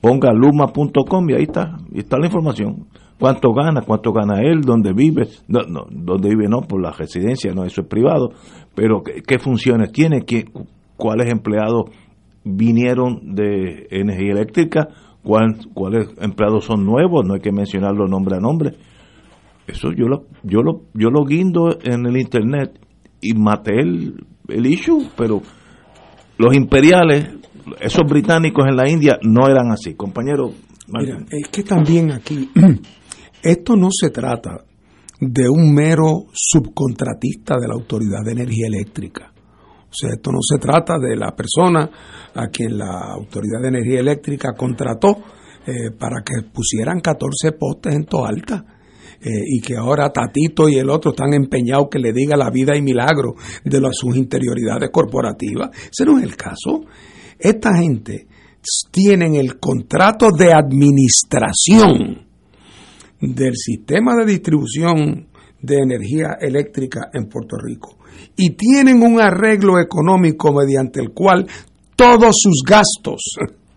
ponga luma.com y ahí está, y está la información. Cuánto gana, cuánto gana él, dónde vive, no, no, dónde vive no, por la residencia, no, eso es privado, pero qué, qué funciones tiene, qué, cuáles empleados vinieron de energía eléctrica, cuál- cuáles empleados son nuevos, no hay que mencionarlo nombre a nombre. Eso yo lo, yo lo, yo lo guindo en el internet y maté el, el issue, pero los imperiales, esos británicos en la India no eran así, compañero. Mira, es que también aquí, esto no se trata de un mero subcontratista de la Autoridad de Energía Eléctrica. O sea, esto no se trata de la persona a quien la Autoridad de Energía Eléctrica contrató eh, para que pusieran 14 postes en Toalta. eh, y que ahora Tatito y el otro están empeñados que le diga la vida y milagro de las, sus interioridades corporativas. Ese no es el caso. Esta gente tienen el contrato de administración del sistema de distribución de energía eléctrica en Puerto Rico y tienen un arreglo económico mediante el cual todos sus gastos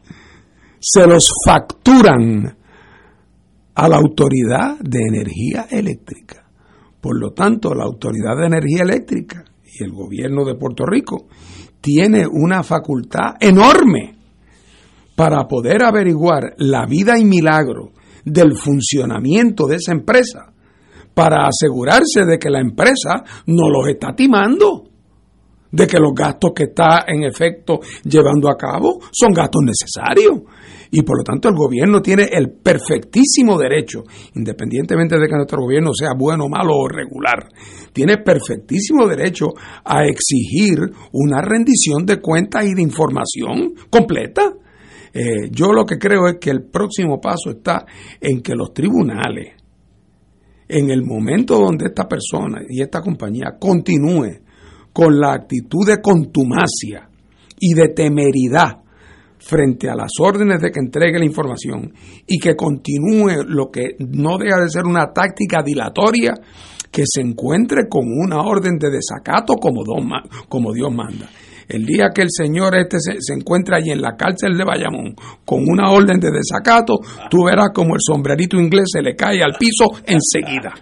se los facturan a la Autoridad de Energía Eléctrica. Por lo tanto, la Autoridad de Energía Eléctrica y el gobierno de Puerto Rico tiene una facultad enorme para poder averiguar la vida y milagro del funcionamiento de esa empresa, para asegurarse de que la empresa no los está timando, de que los gastos que está en efecto llevando a cabo son gastos necesarios. Y por lo tanto el gobierno tiene el perfectísimo derecho, independientemente de que nuestro gobierno sea bueno, malo o regular, tiene perfectísimo derecho a exigir una rendición de cuentas y de información completa. Eh, yo lo que creo es que el próximo paso está en que los tribunales, en el momento donde esta persona y esta compañía continúe con la actitud de contumacia y de temeridad frente a las órdenes de que entregue la información y que continúe lo que no deja de ser una táctica dilatoria que se encuentre con una orden de desacato como, Dios manda. El día que el señor este se, se encuentra allí en la cárcel de Bayamón con una orden de desacato, tú verás como el sombrerito inglés se le cae al piso enseguida.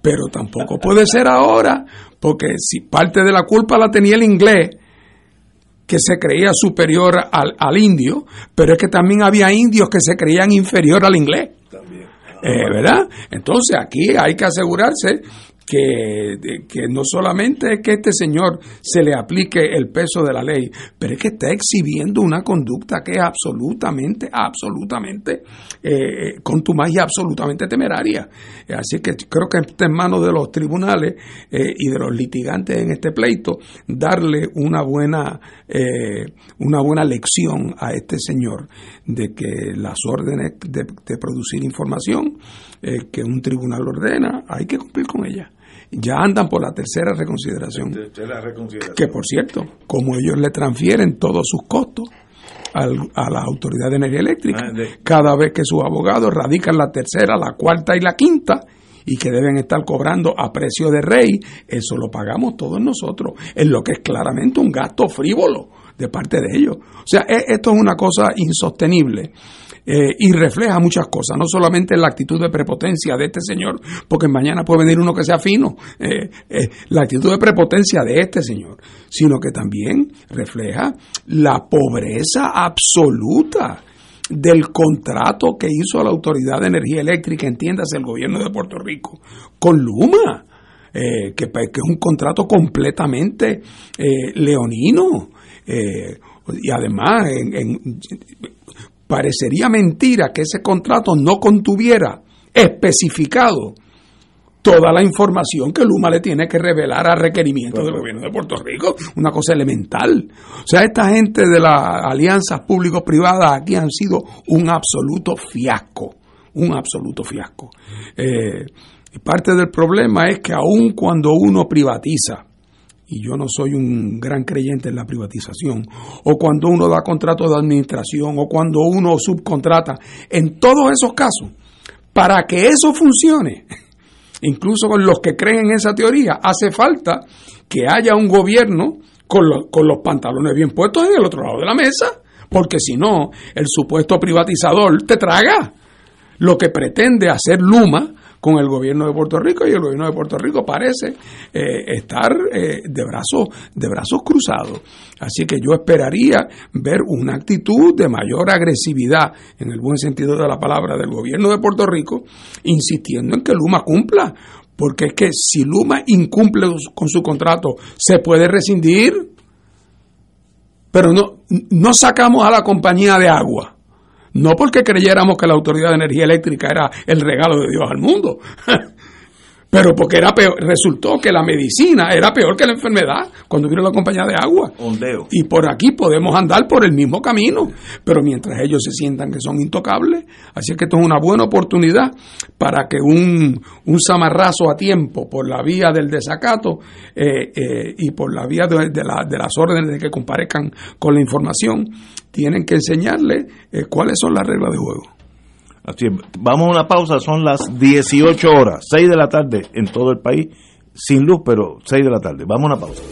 Pero tampoco puede ser ahora, porque si parte de la culpa la tenía el inglés, que se creía superior al, al indio, pero es que también había indios que se creían inferior al inglés. Eh, ¿Verdad? Entonces aquí hay que asegurarse que, que no solamente es que este señor se le aplique el peso de la ley, pero es que está exhibiendo una conducta que es absolutamente, absolutamente eh, contumaz y absolutamente temeraria. Eh, Así que creo que está en manos de los tribunales eh, y de los litigantes en este pleito darle una buena, eh, una buena lección a este señor de que las órdenes de, producir información eh, que un tribunal ordena, hay que cumplir con ellas. Ya andan por la tercera reconsideración. Que por cierto, como ellos le transfieren todos sus costos al- a la Autoridad de Energía Eléctrica, Ah, de- cada vez que sus abogados radican la tercera, la cuarta y la quinta, y que deben estar cobrando a precio de rey, eso lo pagamos todos nosotros, en lo que es claramente un gasto frívolo de parte de ellos. O sea, e- esto es una cosa insostenible. Eh, y refleja muchas cosas, no solamente la actitud de prepotencia de este señor, porque mañana puede venir uno que sea fino, eh, eh, la actitud de prepotencia de este señor, sino que también refleja la pobreza absoluta del contrato que hizo la Autoridad de Energía Eléctrica, entiéndase el gobierno de Puerto Rico, con Luma, eh, que, es un contrato completamente leonino. Y además, en, en, parecería mentira que ese contrato no contuviera especificado toda la información que Luma le tiene que revelar a requerimiento del gobierno de Puerto Rico, una cosa elemental. O sea, esta gente de las alianzas público-privadas aquí han sido un absoluto fiasco, un absoluto fiasco. Eh, y parte del problema es que aun cuando uno privatiza, y yo no soy un gran creyente en la privatización, o cuando uno da contratos de administración, o cuando uno subcontrata, en todos esos casos, para que eso funcione, incluso con los que creen en esa teoría, hace falta que haya un gobierno con, con los pantalones bien puestos en el otro lado de la mesa, porque si no, el supuesto privatizador te traga. Lo que pretende hacer Luma con el gobierno de Puerto Rico y el gobierno de Puerto Rico parece eh, estar eh, de, brazos, de brazos cruzados. Así que yo esperaría ver una actitud de mayor agresividad, en el buen sentido de la palabra, del gobierno de Puerto Rico, insistiendo en que Luma cumpla. Porque es que si Luma incumple con su contrato, se puede rescindir. Pero no, no sacamos a la compañía de agua no porque creyéramos que la Autoridad de Energía Eléctrica era el regalo de Dios al mundo, pero porque era peor, resultó que la medicina era peor que la enfermedad cuando vino la compañía de agua. Ondeo. Y por aquí podemos andar por el mismo camino, pero mientras ellos se sientan que son intocables, así que esto es una buena oportunidad para que un, un zamarrazo a tiempo por la vía del desacato eh, eh, y por la vía de, de, la, de las órdenes de que comparezcan con la información, tienen que enseñarle eh, cuáles son las reglas de juego. Así es. Vamos a una pausa, son las 18 horas, 6 de la tarde en todo el país, sin luz, pero 6 de la tarde. Vamos a una pausa.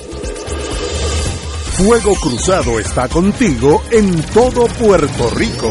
Fuego Cruzado está contigo en todo Puerto Rico.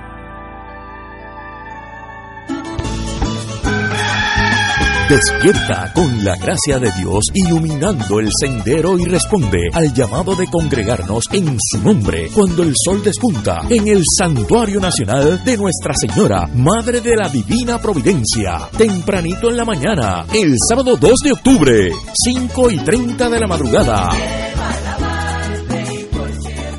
Despierta con la gracia de Dios iluminando el sendero y responde al llamado de congregarnos en su nombre cuando el sol despunta en el Santuario Nacional de Nuestra Señora, Madre de la Divina Providencia, tempranito en la mañana, el sábado 2 de octubre, 5 y 30 de la madrugada.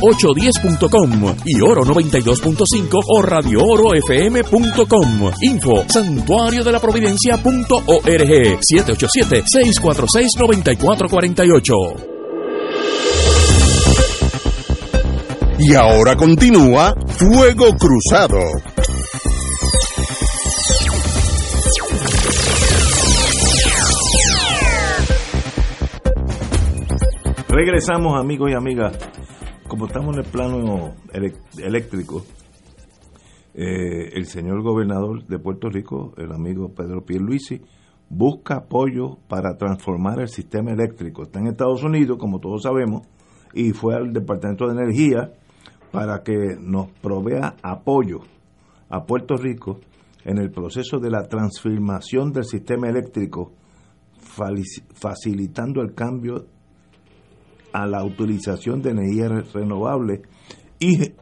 810.com y Oro 92.5 o Radio Oro FM.com. Info santuario de la providencia.org 787 646 9448. Y ahora continúa Fuego Cruzado. Regresamos, amigos y amigas. Como estamos en el plano eléctrico, eh, el señor gobernador de Puerto Rico, el amigo Pedro Pierluisi, busca apoyo para transformar el sistema eléctrico. Está en Estados Unidos, como todos sabemos, y fue al Departamento de Energía para que nos provea apoyo a Puerto Rico en el proceso de la transformación del sistema eléctrico, facilitando el cambio a la utilización de energías renovables y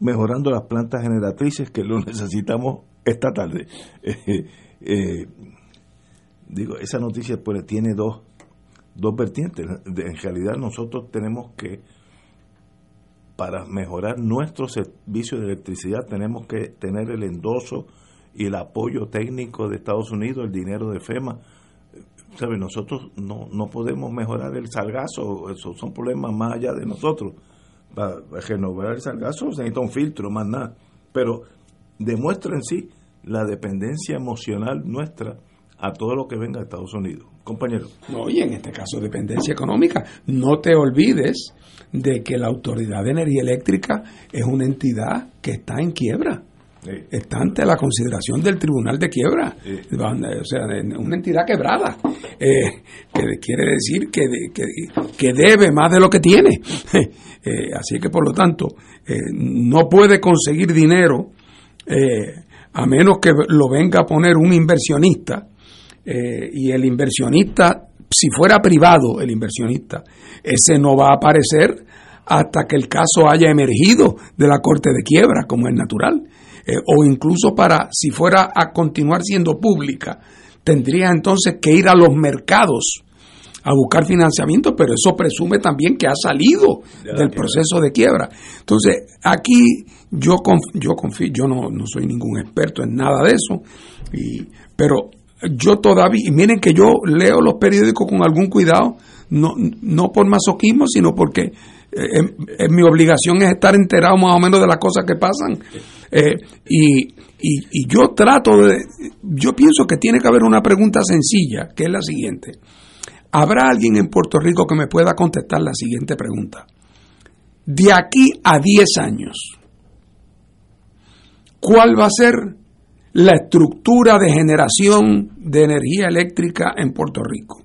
mejorando las plantas generatrices que lo necesitamos esta tarde. Eh, eh, digo, esa noticia pues tiene dos, dos vertientes. En realidad nosotros tenemos que, para mejorar nuestro servicio de electricidad, tenemos que tener el endoso y el apoyo técnico de Estados Unidos, el dinero de FEMA. ¿Sabe? Nosotros no, no podemos mejorar el salgazo, esos son problemas más allá de nosotros. Para renovar el salgazo se necesita un filtro, más nada. Pero demuestra en sí la dependencia emocional nuestra a todo lo que venga de Estados Unidos. Compañero. No, y en este caso dependencia económica. No te olvides de que la Autoridad de Energía Eléctrica es una entidad que está en quiebra. Está ante la consideración del Tribunal de Quiebra. O sea, una entidad quebrada. Eh, que quiere decir que, que, que debe más de lo que tiene. Eh, así que, por lo tanto, eh, no puede conseguir dinero eh, a menos que lo venga a poner un inversionista eh, y el inversionista, si fuera privado el inversionista, ese no va a aparecer hasta que el caso haya emergido de la corte de quiebra, como es natural. Eh, o incluso para, si fuera a continuar siendo pública, tendría entonces que ir a los mercados a buscar financiamiento, pero eso presume también que ha salido De del proceso de quiebra. Entonces, aquí yo conf- yo confío, yo no, no soy ningún experto en nada de eso, y, pero yo todavía, y miren que yo leo los periódicos con algún cuidado, no, no por masoquismo, sino porque eh, em- em- mi obligación es estar enterado más o menos de las cosas que pasan. Eh, y, y, y yo trato de, yo pienso que tiene que haber una pregunta sencilla, que es la siguiente. ¿Habrá alguien en Puerto Rico que me pueda contestar la siguiente pregunta? De aquí a 10 años, ¿cuál va a ser la estructura de generación de energía eléctrica en Puerto Rico?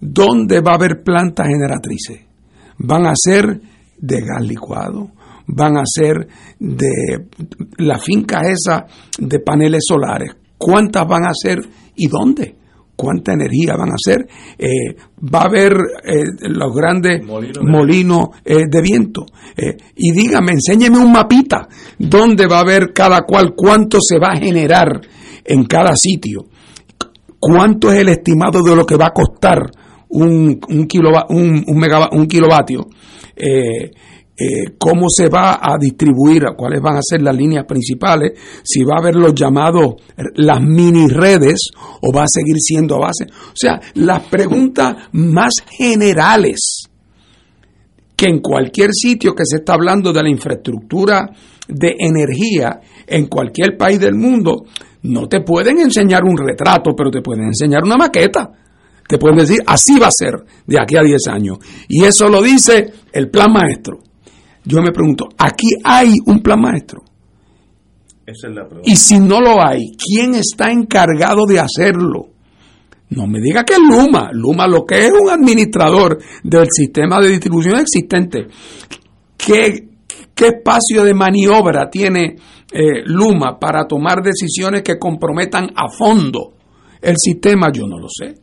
¿Dónde va a haber plantas generatrices? ¿Van a ser de gas licuado? ¿Van a ser de las fincas esas de paneles solares? ¿Cuántas van a ser y dónde? ¿Cuánta energía van a ser? Eh, ¿Va a haber eh, los grandes Molinos molinos de- eh, de viento? Eh, y dígame, enséñeme un mapita dónde va a haber cada cual, cuánto se va a generar en cada sitio cuánto es el estimado de lo que va a costar un, un, kilova- un, un megava- un kilovatio, eh, eh, cómo se va a distribuir, cuáles van a ser las líneas principales, si va a haber los llamados, las mini redes o va a seguir siendo a base. O sea, las preguntas más generales que en cualquier sitio que se está hablando de la infraestructura de energía en cualquier país del mundo, no te pueden enseñar un retrato, pero te pueden enseñar una maqueta. Te pueden decir, así va a ser de aquí a 10 años. Y eso lo dice el plan maestro. Yo me pregunto, ¿aquí hay un plan maestro? Esa es la pregunta. Y si no lo hay, ¿quién está encargado de hacerlo? No me diga que es Luma. Luma lo que es un administrador del sistema de distribución existente. ¿qué, qué espacio de maniobra tiene eh, Luma para tomar decisiones que comprometan a fondo el sistema? Yo no lo sé.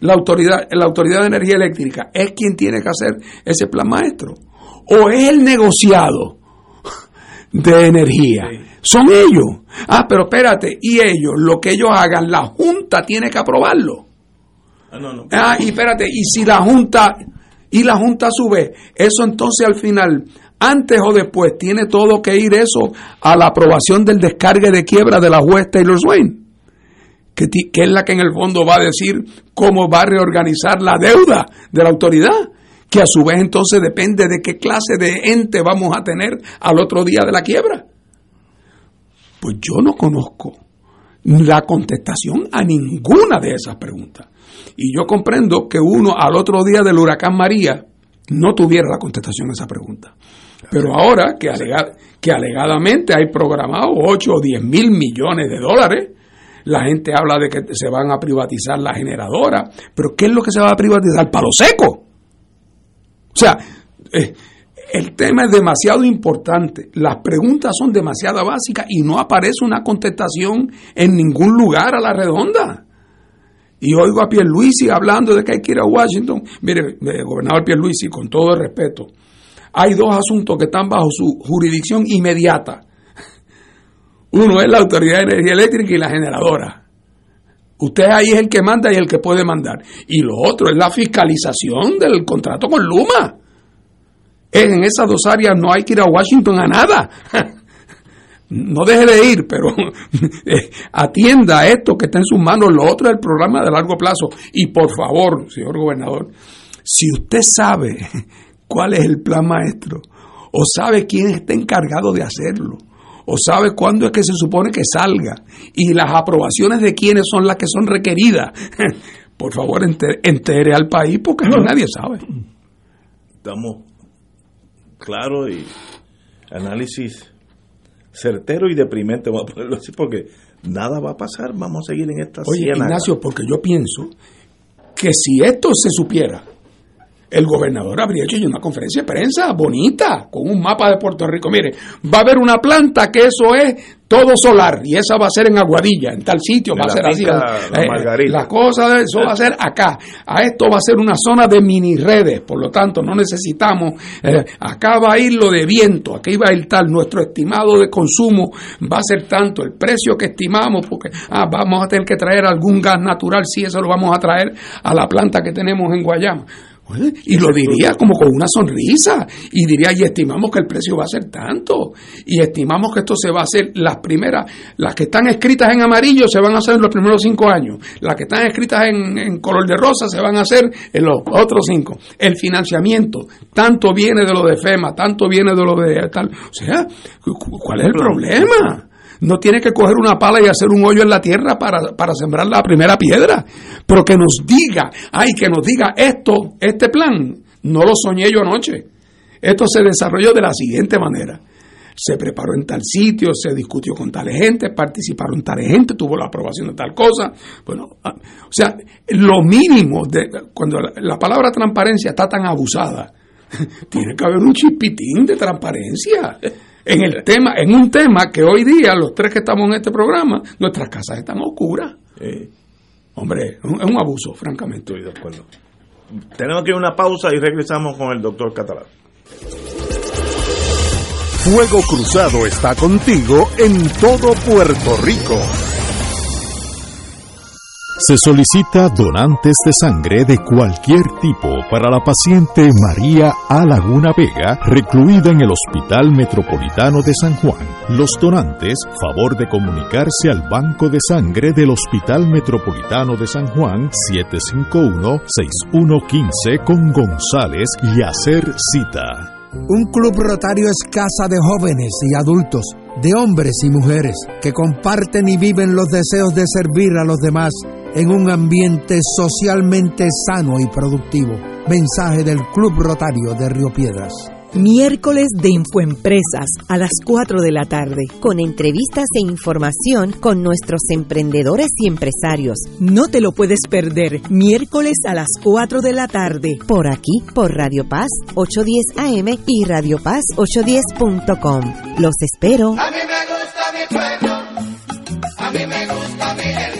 La autoridad, la autoridad de energía eléctrica es quien tiene que hacer ese plan maestro. O es el negociado de energía. Son ellos. Ah, pero espérate, y ellos, lo que ellos hagan, la Junta tiene que aprobarlo. Ah, y espérate, y si la Junta, y la Junta sube, eso entonces al final, antes o después, tiene todo que ir eso a la aprobación del descargue de quiebra de la juez Taylor Swain, que, que es la que en el fondo va a decir cómo va a reorganizar la deuda de la autoridad que a su vez entonces depende de qué clase de ente vamos a tener al otro día de la quiebra. Pues yo no conozco la contestación a ninguna de esas preguntas. Y yo comprendo que uno al otro día del huracán María no tuviera la contestación a esa pregunta. Pero ahora que, que alegadamente hay programado 8 o 10 mil millones de dólares, la gente habla de que se van a privatizar la generadora. Pero ¿qué es lo que se va a privatizar? Palo seco. O sea, eh, el tema es demasiado importante, las preguntas son demasiado básicas y no aparece una contestación en ningún lugar a la redonda. Y oigo a Pierluisi hablando de que hay que ir a Washington. Mire, eh, gobernador Pierluisi, con todo el respeto, hay dos asuntos que están bajo su jurisdicción inmediata. Uno es la Autoridad de Energía Eléctrica y la generadora. Usted ahí es el que manda y el que puede mandar. Y lo otro es la fiscalización del contrato con Luma. En esas dos áreas no hay que ir a Washington a nada. No deje de ir, pero eh, atienda esto que está en sus manos. Lo otro es el programa de largo plazo. Y por favor, señor gobernador, si usted sabe cuál es el plan maestro, o sabe quién está encargado de hacerlo, o sabe cuándo es que se supone que salga, y las aprobaciones de quiénes son las que son requeridas, por favor entere, al país porque nadie sabe. Estamos claros y análisis certero y deprimente, vamos a ponerlo así, porque nada va a pasar, vamos a seguir en esta Oye, Ignacio, porque yo pienso que si esto se supiera, el gobernador habría hecho una conferencia de prensa bonita, con un mapa de Puerto Rico. Mire, va a haber una planta que eso es todo solar y esa va a ser en Aguadilla, en tal sitio, va a ser así. Eh, la cosa de eso va a ser acá. A esto va a ser una zona de mini redes, por lo tanto no necesitamos, eh, acá va a ir lo de viento, aquí va a ir tal, nuestro estimado de consumo va a ser tanto, el precio que estimamos, porque ah, vamos a tener que traer algún gas natural, sí, eso lo vamos a traer a la planta que tenemos en Guayama. Y lo diría como con una sonrisa. Y diría, y estimamos que el precio va a ser tanto. Y estimamos que esto se va a hacer, las primeras, las que están escritas en amarillo se van a hacer en los primeros cinco años. Las que están escritas en, color de rosa se van a hacer en los otros cinco. El financiamiento, tanto viene de lo de FEMA, tanto viene de lo de tal. O sea, ¿cuál es el problema? No tiene que coger una pala y hacer un hoyo en la tierra para, para sembrar la primera piedra, pero que nos diga, ay, que nos diga esto, este plan, no lo soñé yo anoche. Esto se desarrolló de la siguiente manera. Se preparó en tal sitio, se discutió con tales gente, participaron tales gente, tuvo la aprobación de tal cosa. Bueno, ah, o sea, lo mínimo de cuando la palabra transparencia está tan abusada, tiene que haber un chipitín de transparencia en el tema, en un tema que hoy día los tres que estamos en este programa, nuestras casas están oscuras. Hombre, es un, abuso, francamente. Estoy de acuerdo. Tenemos que ir a una pausa y regresamos con el doctor Catalán. Fuego Cruzado está contigo en todo Puerto Rico. Se solicita donantes de sangre de cualquier tipo para la paciente María A. Laguna Vega, recluida en el Hospital Metropolitano de San Juan. Los donantes, favor de comunicarse al Banco de Sangre del Hospital Metropolitano de San Juan 751-6115 con González y hacer cita. Un club rotario es casa de jóvenes y adultos, de hombres y mujeres, que comparten y viven los deseos de servir a los demás en un ambiente socialmente sano y productivo. Mensaje del Club Rotario de Río Piedras. miércoles de Infoempresas a las 4 de la tarde. Con entrevistas e información con nuestros emprendedores y empresarios. No te lo puedes perder, miércoles a las 4 de la tarde. Por aquí, por Radio Paz 810 AM y Radio Paz 810.com. Los espero. A mí me gusta mi pueblo, a mí me gusta mi gente,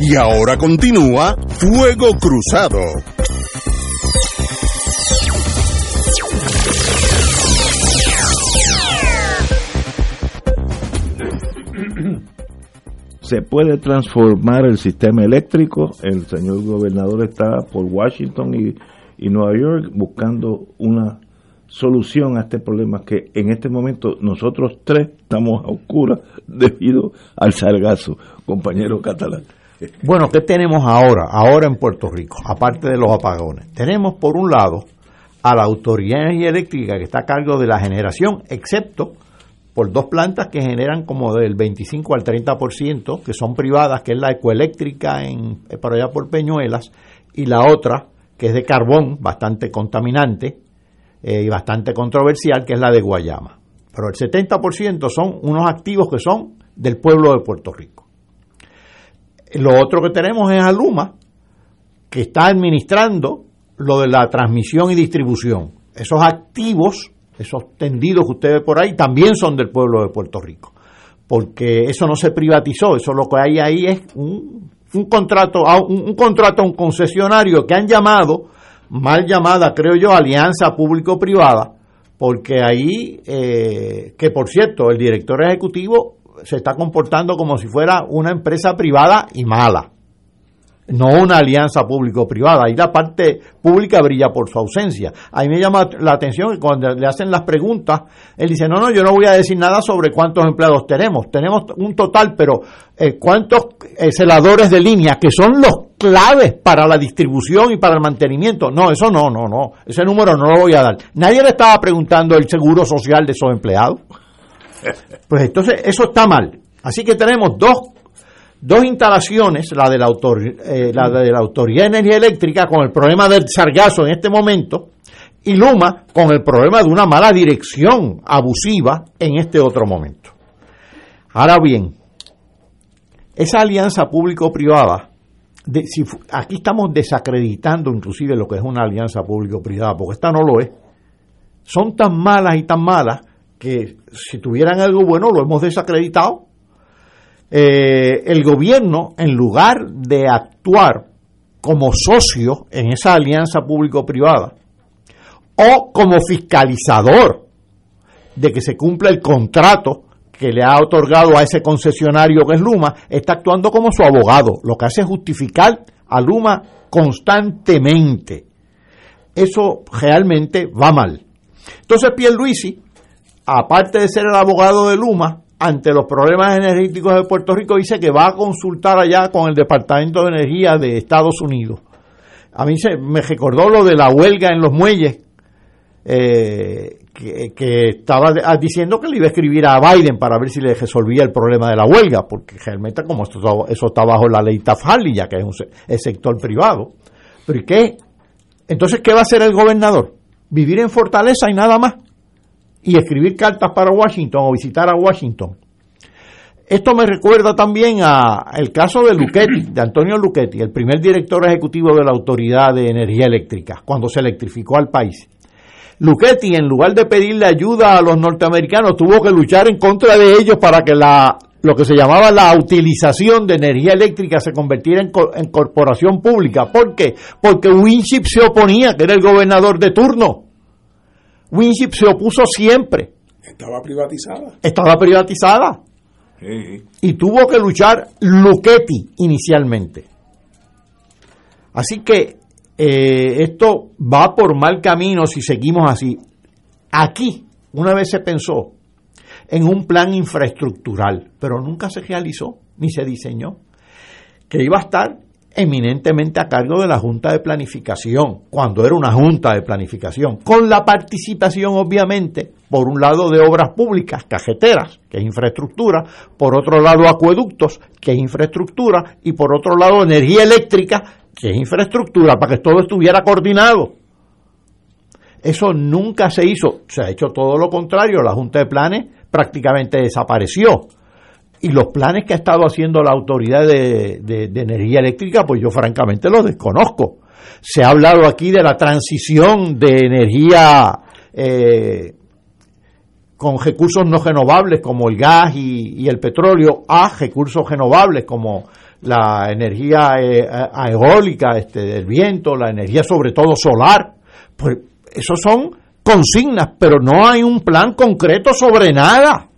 Y ahora continúa Fuego Cruzado. se puede transformar el sistema eléctrico. El señor gobernador está por Washington y, y Nueva York buscando una solución a este problema que en este momento nosotros tres estamos a oscuras debido al sargazo, compañero catalán. Bueno, ¿qué tenemos ahora? Ahora en Puerto Rico, aparte de los apagones. Tenemos por un lado a la Autoridad Energía Eléctrica que está a cargo de la generación, excepto por dos plantas que generan como del 25 al 30%, que son privadas, que es la ecoeléctrica en, eh, por allá por Peñuelas, y la otra, que es de carbón, bastante contaminante eh, y bastante controversial, que es la de Guayama. Pero el 70% son unos activos que son del pueblo de Puerto Rico. Lo otro que tenemos es Aluma, que está administrando lo de la transmisión y distribución. Esos activos, esos tendidos que usted ve por ahí, también son del pueblo de Puerto Rico. Porque eso no se privatizó, eso lo que hay ahí es un, contrato, a un, un contrato a un concesionario que han llamado, mal llamada creo yo, alianza público-privada, porque ahí, eh, que por cierto, el director ejecutivo se está comportando como si fuera una empresa privada y mala, no una alianza público-privada. Ahí la parte pública brilla por su ausencia. Ahí me llama la atención que cuando le hacen las preguntas, él dice, no, no, yo no voy a decir nada sobre cuántos empleados tenemos. Tenemos un total, pero eh, cuántos eh, celadores de línea, que son los claves para la distribución y para el mantenimiento. No, eso no, no, no. Ese número no lo voy a dar. Nadie le estaba preguntando el seguro social de esos empleados. Pues entonces eso está mal. Así que tenemos dos, dos instalaciones, la de la, autor, eh, la de la Autoridad de Energía Eléctrica con el problema del sargazo en este momento y Luma con el problema de una mala dirección abusiva en este otro momento. Ahora bien, esa alianza público-privada, aquí estamos desacreditando inclusive lo que es una alianza público-privada, porque esta no lo es. Son tan malas y tan malas que si tuvieran algo bueno lo hemos desacreditado. Eh, el gobierno, en lugar de actuar como socio en esa alianza público-privada o como fiscalizador de que se cumpla el contrato que le ha otorgado a ese concesionario que es Luma, está actuando como su abogado. Lo que hace es justificar a Luma constantemente. Eso realmente va mal. Entonces Pierluisi aparte de ser el abogado de Luma, ante los problemas energéticos de Puerto Rico, dice que va a consultar allá con el Departamento de Energía de Estados Unidos. A mí se, me recordó lo de la huelga en los muelles, eh, que, estaba diciendo que le iba a escribir a Biden para ver si le resolvía el problema de la huelga, porque realmente como esto, eso está bajo la ley Taft-Hartley, ya que es un sector privado. Pero ¿y qué? Entonces, ¿qué va a hacer el gobernador? ¿Vivir en fortaleza y nada más? Y escribir cartas para Washington o visitar a Washington. Esto me recuerda también a el caso de Luchetti, de Antonio Luchetti, el primer director ejecutivo de la Autoridad de Energía Eléctrica, cuando se electrificó al país. Luchetti, en lugar de pedirle ayuda a los norteamericanos, tuvo que luchar en contra de ellos para que la, lo que se llamaba la utilización de energía eléctrica se convirtiera en, en corporación pública. ¿Por qué? Porque Winship se oponía, que era el gobernador de turno. Winship se opuso siempre. Estaba privatizada. Estaba privatizada. Sí. Y tuvo que luchar Luchetti inicialmente. Así que eh, esto va por mal camino si seguimos así. Aquí, una vez se pensó en un plan infraestructural, pero nunca se realizó ni se diseñó, que iba a estar eminentemente a cargo de la Junta de Planificación, cuando era una Junta de Planificación, con la participación obviamente, por un lado de obras públicas, cajeteras, que es infraestructura, por otro lado acueductos, que es infraestructura, y por otro lado energía eléctrica, que es infraestructura, para que todo estuviera coordinado. Eso nunca se hizo, se ha hecho todo lo contrario, la Junta de Planes prácticamente desapareció y los planes que ha estado haciendo la Autoridad de, Energía Eléctrica, pues yo francamente los desconozco. Se ha hablado aquí de la transición de energía eh, con recursos no renovables como el gas y, el petróleo a recursos renovables como la energía eh, eólica, este, del viento, la energía sobre todo solar. Pues esos son consignas, pero no hay un plan concreto sobre nada.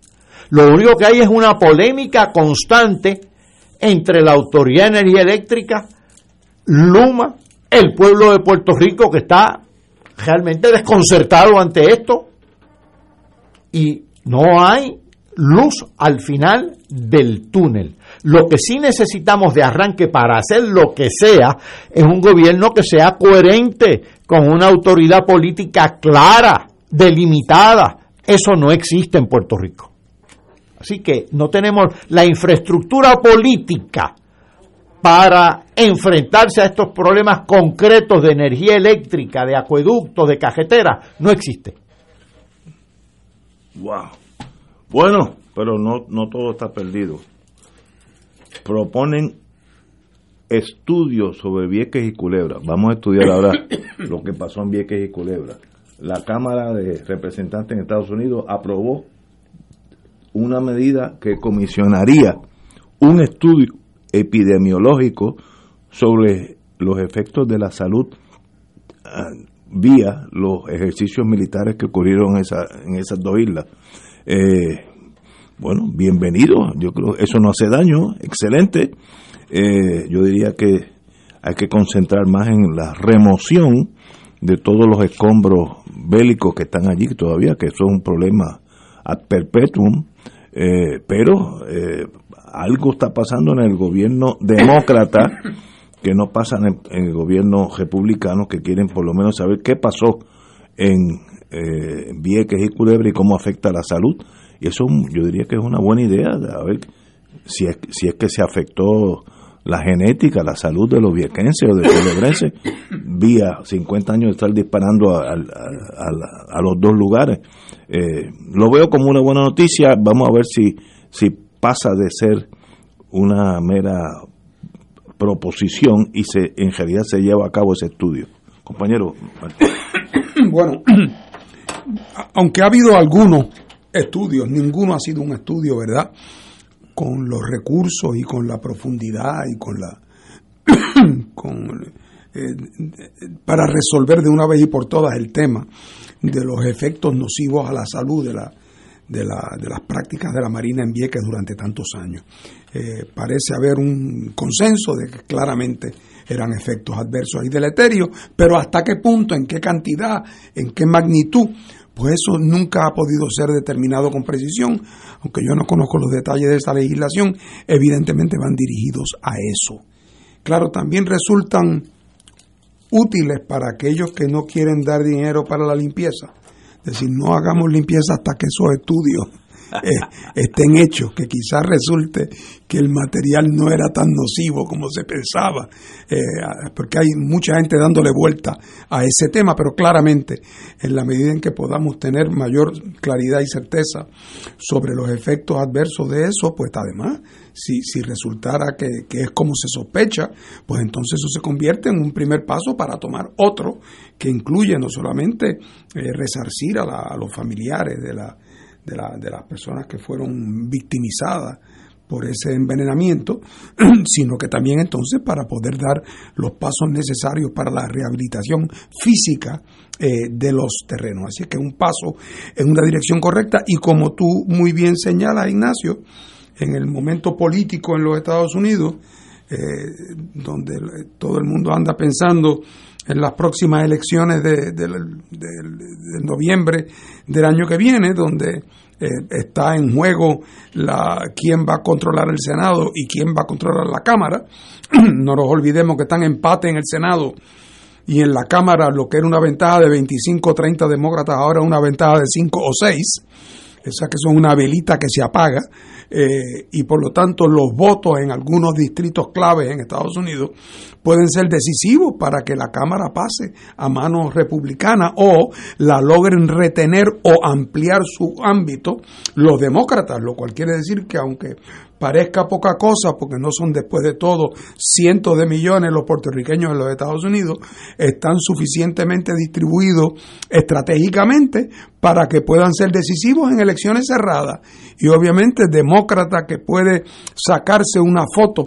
Lo único que hay es una polémica constante entre la Autoridad de Energía Eléctrica, Luma, el pueblo de Puerto Rico que está realmente desconcertado ante esto y no hay luz al final del túnel. Lo que sí necesitamos de arranque para hacer lo que sea es un gobierno que sea coherente, con una autoridad política clara, delimitada. Eso no existe en Puerto Rico. Así que no tenemos la infraestructura política para enfrentarse a estos problemas concretos de energía eléctrica, de acueductos, de cajetera, no existe. Wow. Bueno, pero no, no todo está perdido. Proponen estudios sobre Vieques y Culebra. Vamos a estudiar ahora lo que pasó en Vieques y Culebra. La Cámara de Representantes en Estados Unidos aprobó una medida que comisionaría un estudio epidemiológico sobre los efectos de la salud ah, vía los ejercicios militares que ocurrieron en, esa, en esas dos islas. Eh, bueno, bienvenido, yo creo eso no hace daño, excelente. Eh, yo diría que hay que concentrar más en la remoción de todos los escombros bélicos que están allí todavía, que eso es un problema ad perpetuum, eh, pero eh, algo está pasando en el gobierno demócrata que no pasa en el, gobierno republicano, que quieren por lo menos saber qué pasó en eh, Vieques y Culebra y cómo afecta la salud. Y eso yo diría que es una buena idea, a ver si es, si es que se afectó la genética, la salud de los viequenses o de los culebrenses, vía 50 años de estar disparando a, los dos lugares. Eh, lo veo como una buena noticia, vamos a ver si, si pasa de ser una mera proposición y se en realidad se lleva a cabo ese estudio. Compañero. Bueno, aunque ha habido algunos estudios, ninguno ha sido un estudio, ¿verdad? con los recursos y con la profundidad y con la eh, para resolver de una vez y por todas el tema de los efectos nocivos a la salud de la de, la, de las prácticas de la Marina en Vieques durante tantos años. Eh, parece haber un consenso de que claramente eran efectos adversos y deleterios, pero hasta qué punto, en qué cantidad, en qué magnitud, pues eso nunca ha podido ser determinado con precisión, aunque yo no conozco los detalles de esa legislación, evidentemente van dirigidos a eso. Claro, también resultan útiles para aquellos que no quieren dar dinero para la limpieza. Es decir, no hagamos limpieza hasta que esos estudios eh, estén hechos, que quizás resulte que el material no era tan nocivo como se pensaba, eh, porque hay mucha gente dándole vuelta a ese tema, pero claramente en la medida en que podamos tener mayor claridad y certeza sobre los efectos adversos de eso, pues además, si, si resultara que, es como se sospecha, pues entonces eso se convierte en un primer paso para tomar otro que incluye no solamente eh, resarcir a los familiares de la de, las personas que fueron victimizadas por ese envenenamiento, sino que también entonces para poder dar los pasos necesarios para la rehabilitación física eh, de los terrenos. Así que un paso en una dirección correcta y como tú muy bien señalas, Ignacio, en el momento político en los Estados Unidos, eh, donde todo el mundo anda pensando en las próximas elecciones de, de, de noviembre del año que viene, donde eh, está en juego la, quién va a controlar el Senado y quién va a controlar la Cámara. no nos olvidemos que están empate en el Senado y en la Cámara lo que era una ventaja de 25 o 30 demócratas, ahora una ventaja de 5 o 6. Esa que son una velita que se apaga. Eh, y por lo tanto los votos en algunos distritos claves en Estados Unidos pueden ser decisivos para que la Cámara pase a manos republicanas o la logren retener o ampliar su ámbito los demócratas, lo cual quiere decir que aunque parezca poca cosa, porque no son después de todo cientos de millones los puertorriqueños en los Estados Unidos, están suficientemente distribuidos estratégicamente para que puedan ser decisivos en elecciones cerradas. Y obviamente demócrata que puede sacarse una foto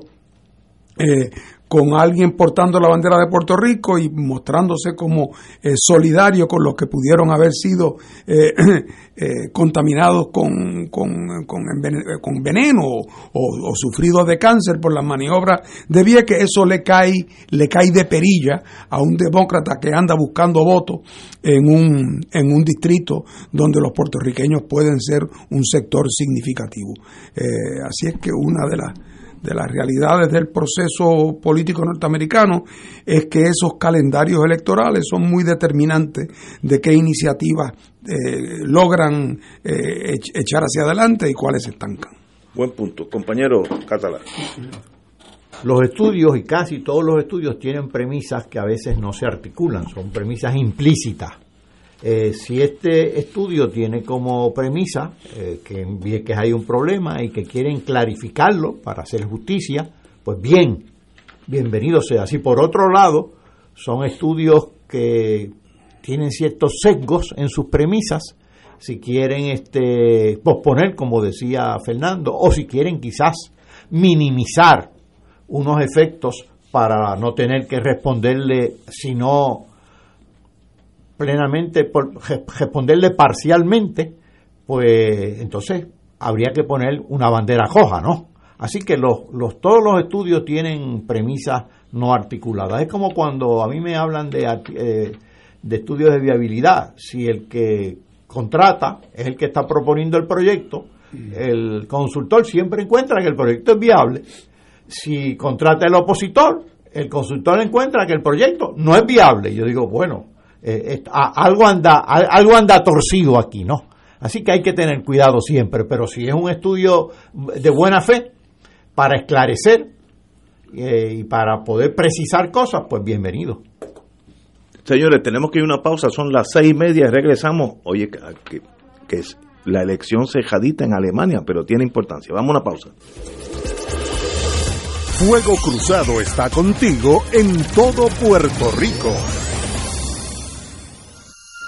eh, con alguien portando la bandera de Puerto Rico y mostrándose como eh, solidario con los que pudieron haber sido eh, eh, contaminados con, con, con, veneno o, sufridos de cáncer por las maniobras de que eso le cae, le cae de perilla a un demócrata que anda buscando votos en un, en un distrito donde los puertorriqueños pueden ser un sector significativo. así es que una de las de las realidades del proceso político norteamericano es que esos calendarios electorales son muy determinantes de qué iniciativas eh, logran eh, echar hacia adelante y cuáles se estancan. Buen punto. Compañero Catalán. Los estudios y casi todos los estudios tienen premisas que a veces no se articulan, son premisas implícitas eh, si este estudio tiene como premisa eh, que hay un problema y que quieren clarificarlo para hacer justicia, pues bien, bienvenido sea. Si por otro lado son estudios que tienen ciertos sesgos en sus premisas, si quieren este, posponer, como decía Fernando, o si quieren quizás minimizar unos efectos para no tener que responderle, sino plenamente, por responderle parcialmente, pues entonces habría que poner una bandera roja, ¿no? Así que los, los, todos los estudios tienen premisas no articuladas. Es como cuando a mí me hablan de, eh, de estudios de viabilidad. Si el que contrata es el que está proponiendo el proyecto, el consultor siempre encuentra que el proyecto es viable. Si contrata el opositor, el consultor encuentra que el proyecto no es viable. Yo digo, bueno, eh, algo, anda, algo anda torcido aquí, ¿no? Así que hay que tener cuidado siempre, pero si es un estudio de buena fe para esclarecer eh, y para poder precisar cosas, pues bienvenido. Señores, tenemos que ir a una pausa, son las seis y media y regresamos. Oye, que, que es la elección cejadita en Alemania, pero tiene importancia. Vamos a una pausa. Fuego Cruzado está contigo en todo Puerto Rico.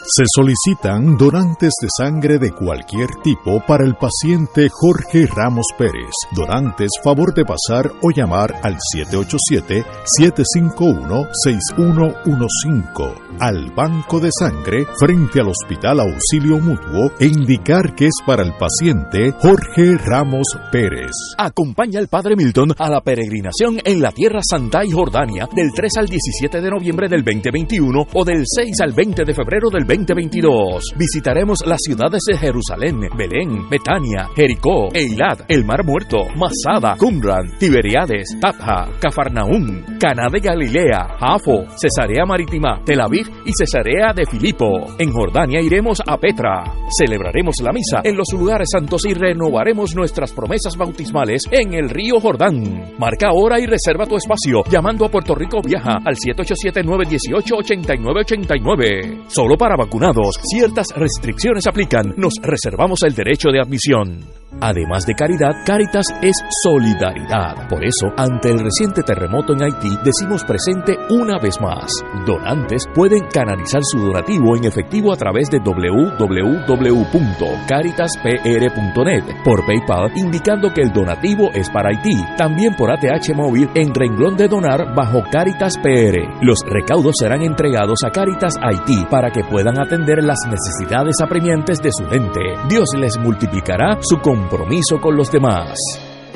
Se solicitan donantes de sangre de cualquier tipo para el paciente Jorge Ramos Pérez. Donantes, favor de pasar o llamar al 787-751-6115 al Banco de Sangre frente al Hospital Auxilio Mutuo e indicar que es para el paciente Jorge Ramos Pérez. Acompaña al Padre Milton a la peregrinación en la Tierra Santa y Jordania del 3 al 17 de noviembre del 2021 o del 6 al 20 de febrero del 2022. Visitaremos las ciudades de Jerusalén, Belén, Betania, Jericó, Eilat, el Mar Muerto, Masada, Qumran, Tiberiades, Tatha, Cafarnaún, Caná de Galilea, Jafo, Cesarea Marítima, Tel Aviv y Cesarea de Filipo. En Jordania iremos a Petra. Celebraremos la misa en los lugares santos y renovaremos nuestras promesas bautismales en el río Jordán. Marca ahora y reserva tu espacio llamando a Puerto Rico Viaja al 787-918-8989. Solo para vacunados, ciertas restricciones aplican. Nos reservamos el derecho de admisión. Además de caridad, Caritas es solidaridad. Por eso, ante el reciente terremoto en Haití, decimos presente una vez más. Donantes pueden canalizar su donativo en efectivo a través de www.caritaspr.net por PayPal, indicando que el donativo es para Haití. También por ATH móvil en renglón de donar bajo Caritas PR. Los recaudos serán entregados a Caritas Haití para que puedan atender las necesidades apremiantes de su gente. Dios les multiplicará su compromiso con los demás.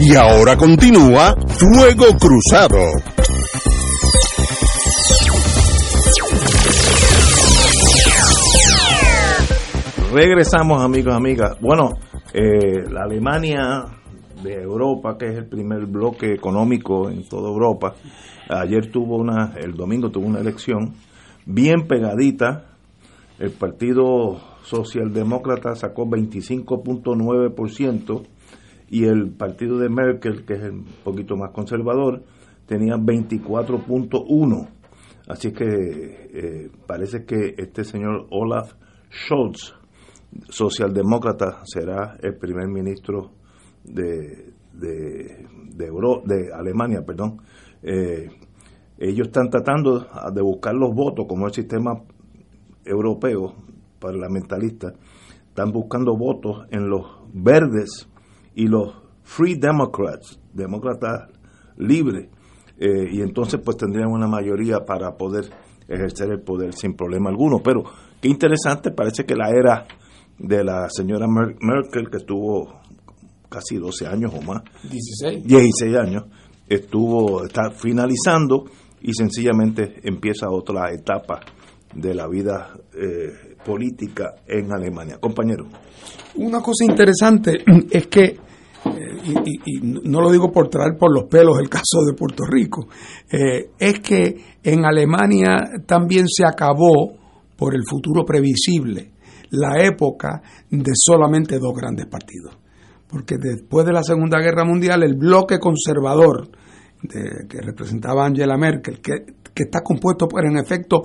Y ahora continúa Fuego Cruzado. Regresamos amigos, amigas. Bueno, eh, la Alemania de Europa, que es el primer bloque económico en toda Europa, ayer tuvo una, el domingo tuvo una elección bien pegadita. El Partido Socialdemócrata sacó 25.9% y el partido de Merkel, que es un poquito más conservador, tenía 24.1. Así que eh, parece que este señor Olaf Scholz, socialdemócrata, será el primer ministro de, de, de, Alemania. Perdón. Eh, ellos están tratando de buscar los votos, como el sistema europeo parlamentarista, están buscando votos en los verdes y los Free Democrats, demócratas libres, eh, y entonces pues tendrían una mayoría para poder ejercer el poder sin problema alguno. Pero qué interesante, parece que la era de la señora Merkel, que estuvo casi 12 años o más, 16, 16 años, estuvo, está finalizando y sencillamente empieza otra etapa de la vida eh, política en Alemania. Compañero. Una cosa interesante es que y, no lo digo por traer por los pelos el caso de Puerto Rico, eh, es que en Alemania también se acabó, por el futuro previsible, la época de solamente dos grandes partidos. Porque después de la Segunda Guerra Mundial, el bloque conservador que representaba Angela Merkel, que, que está compuesto por, en efecto,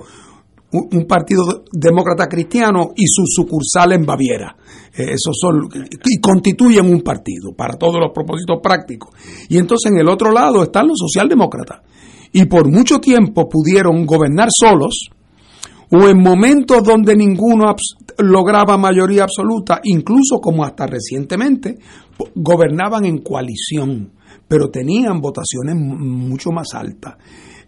un, partido demócrata cristiano y su sucursal en Baviera. Eh, esos son y constituyen un partido para todos los propósitos prácticos. Y entonces en el otro lado están los socialdemócratas. Y por mucho tiempo pudieron gobernar solos o en momentos donde ninguno lograba mayoría absoluta, incluso como hasta recientemente, gobernaban en coalición, pero tenían votaciones mucho más altas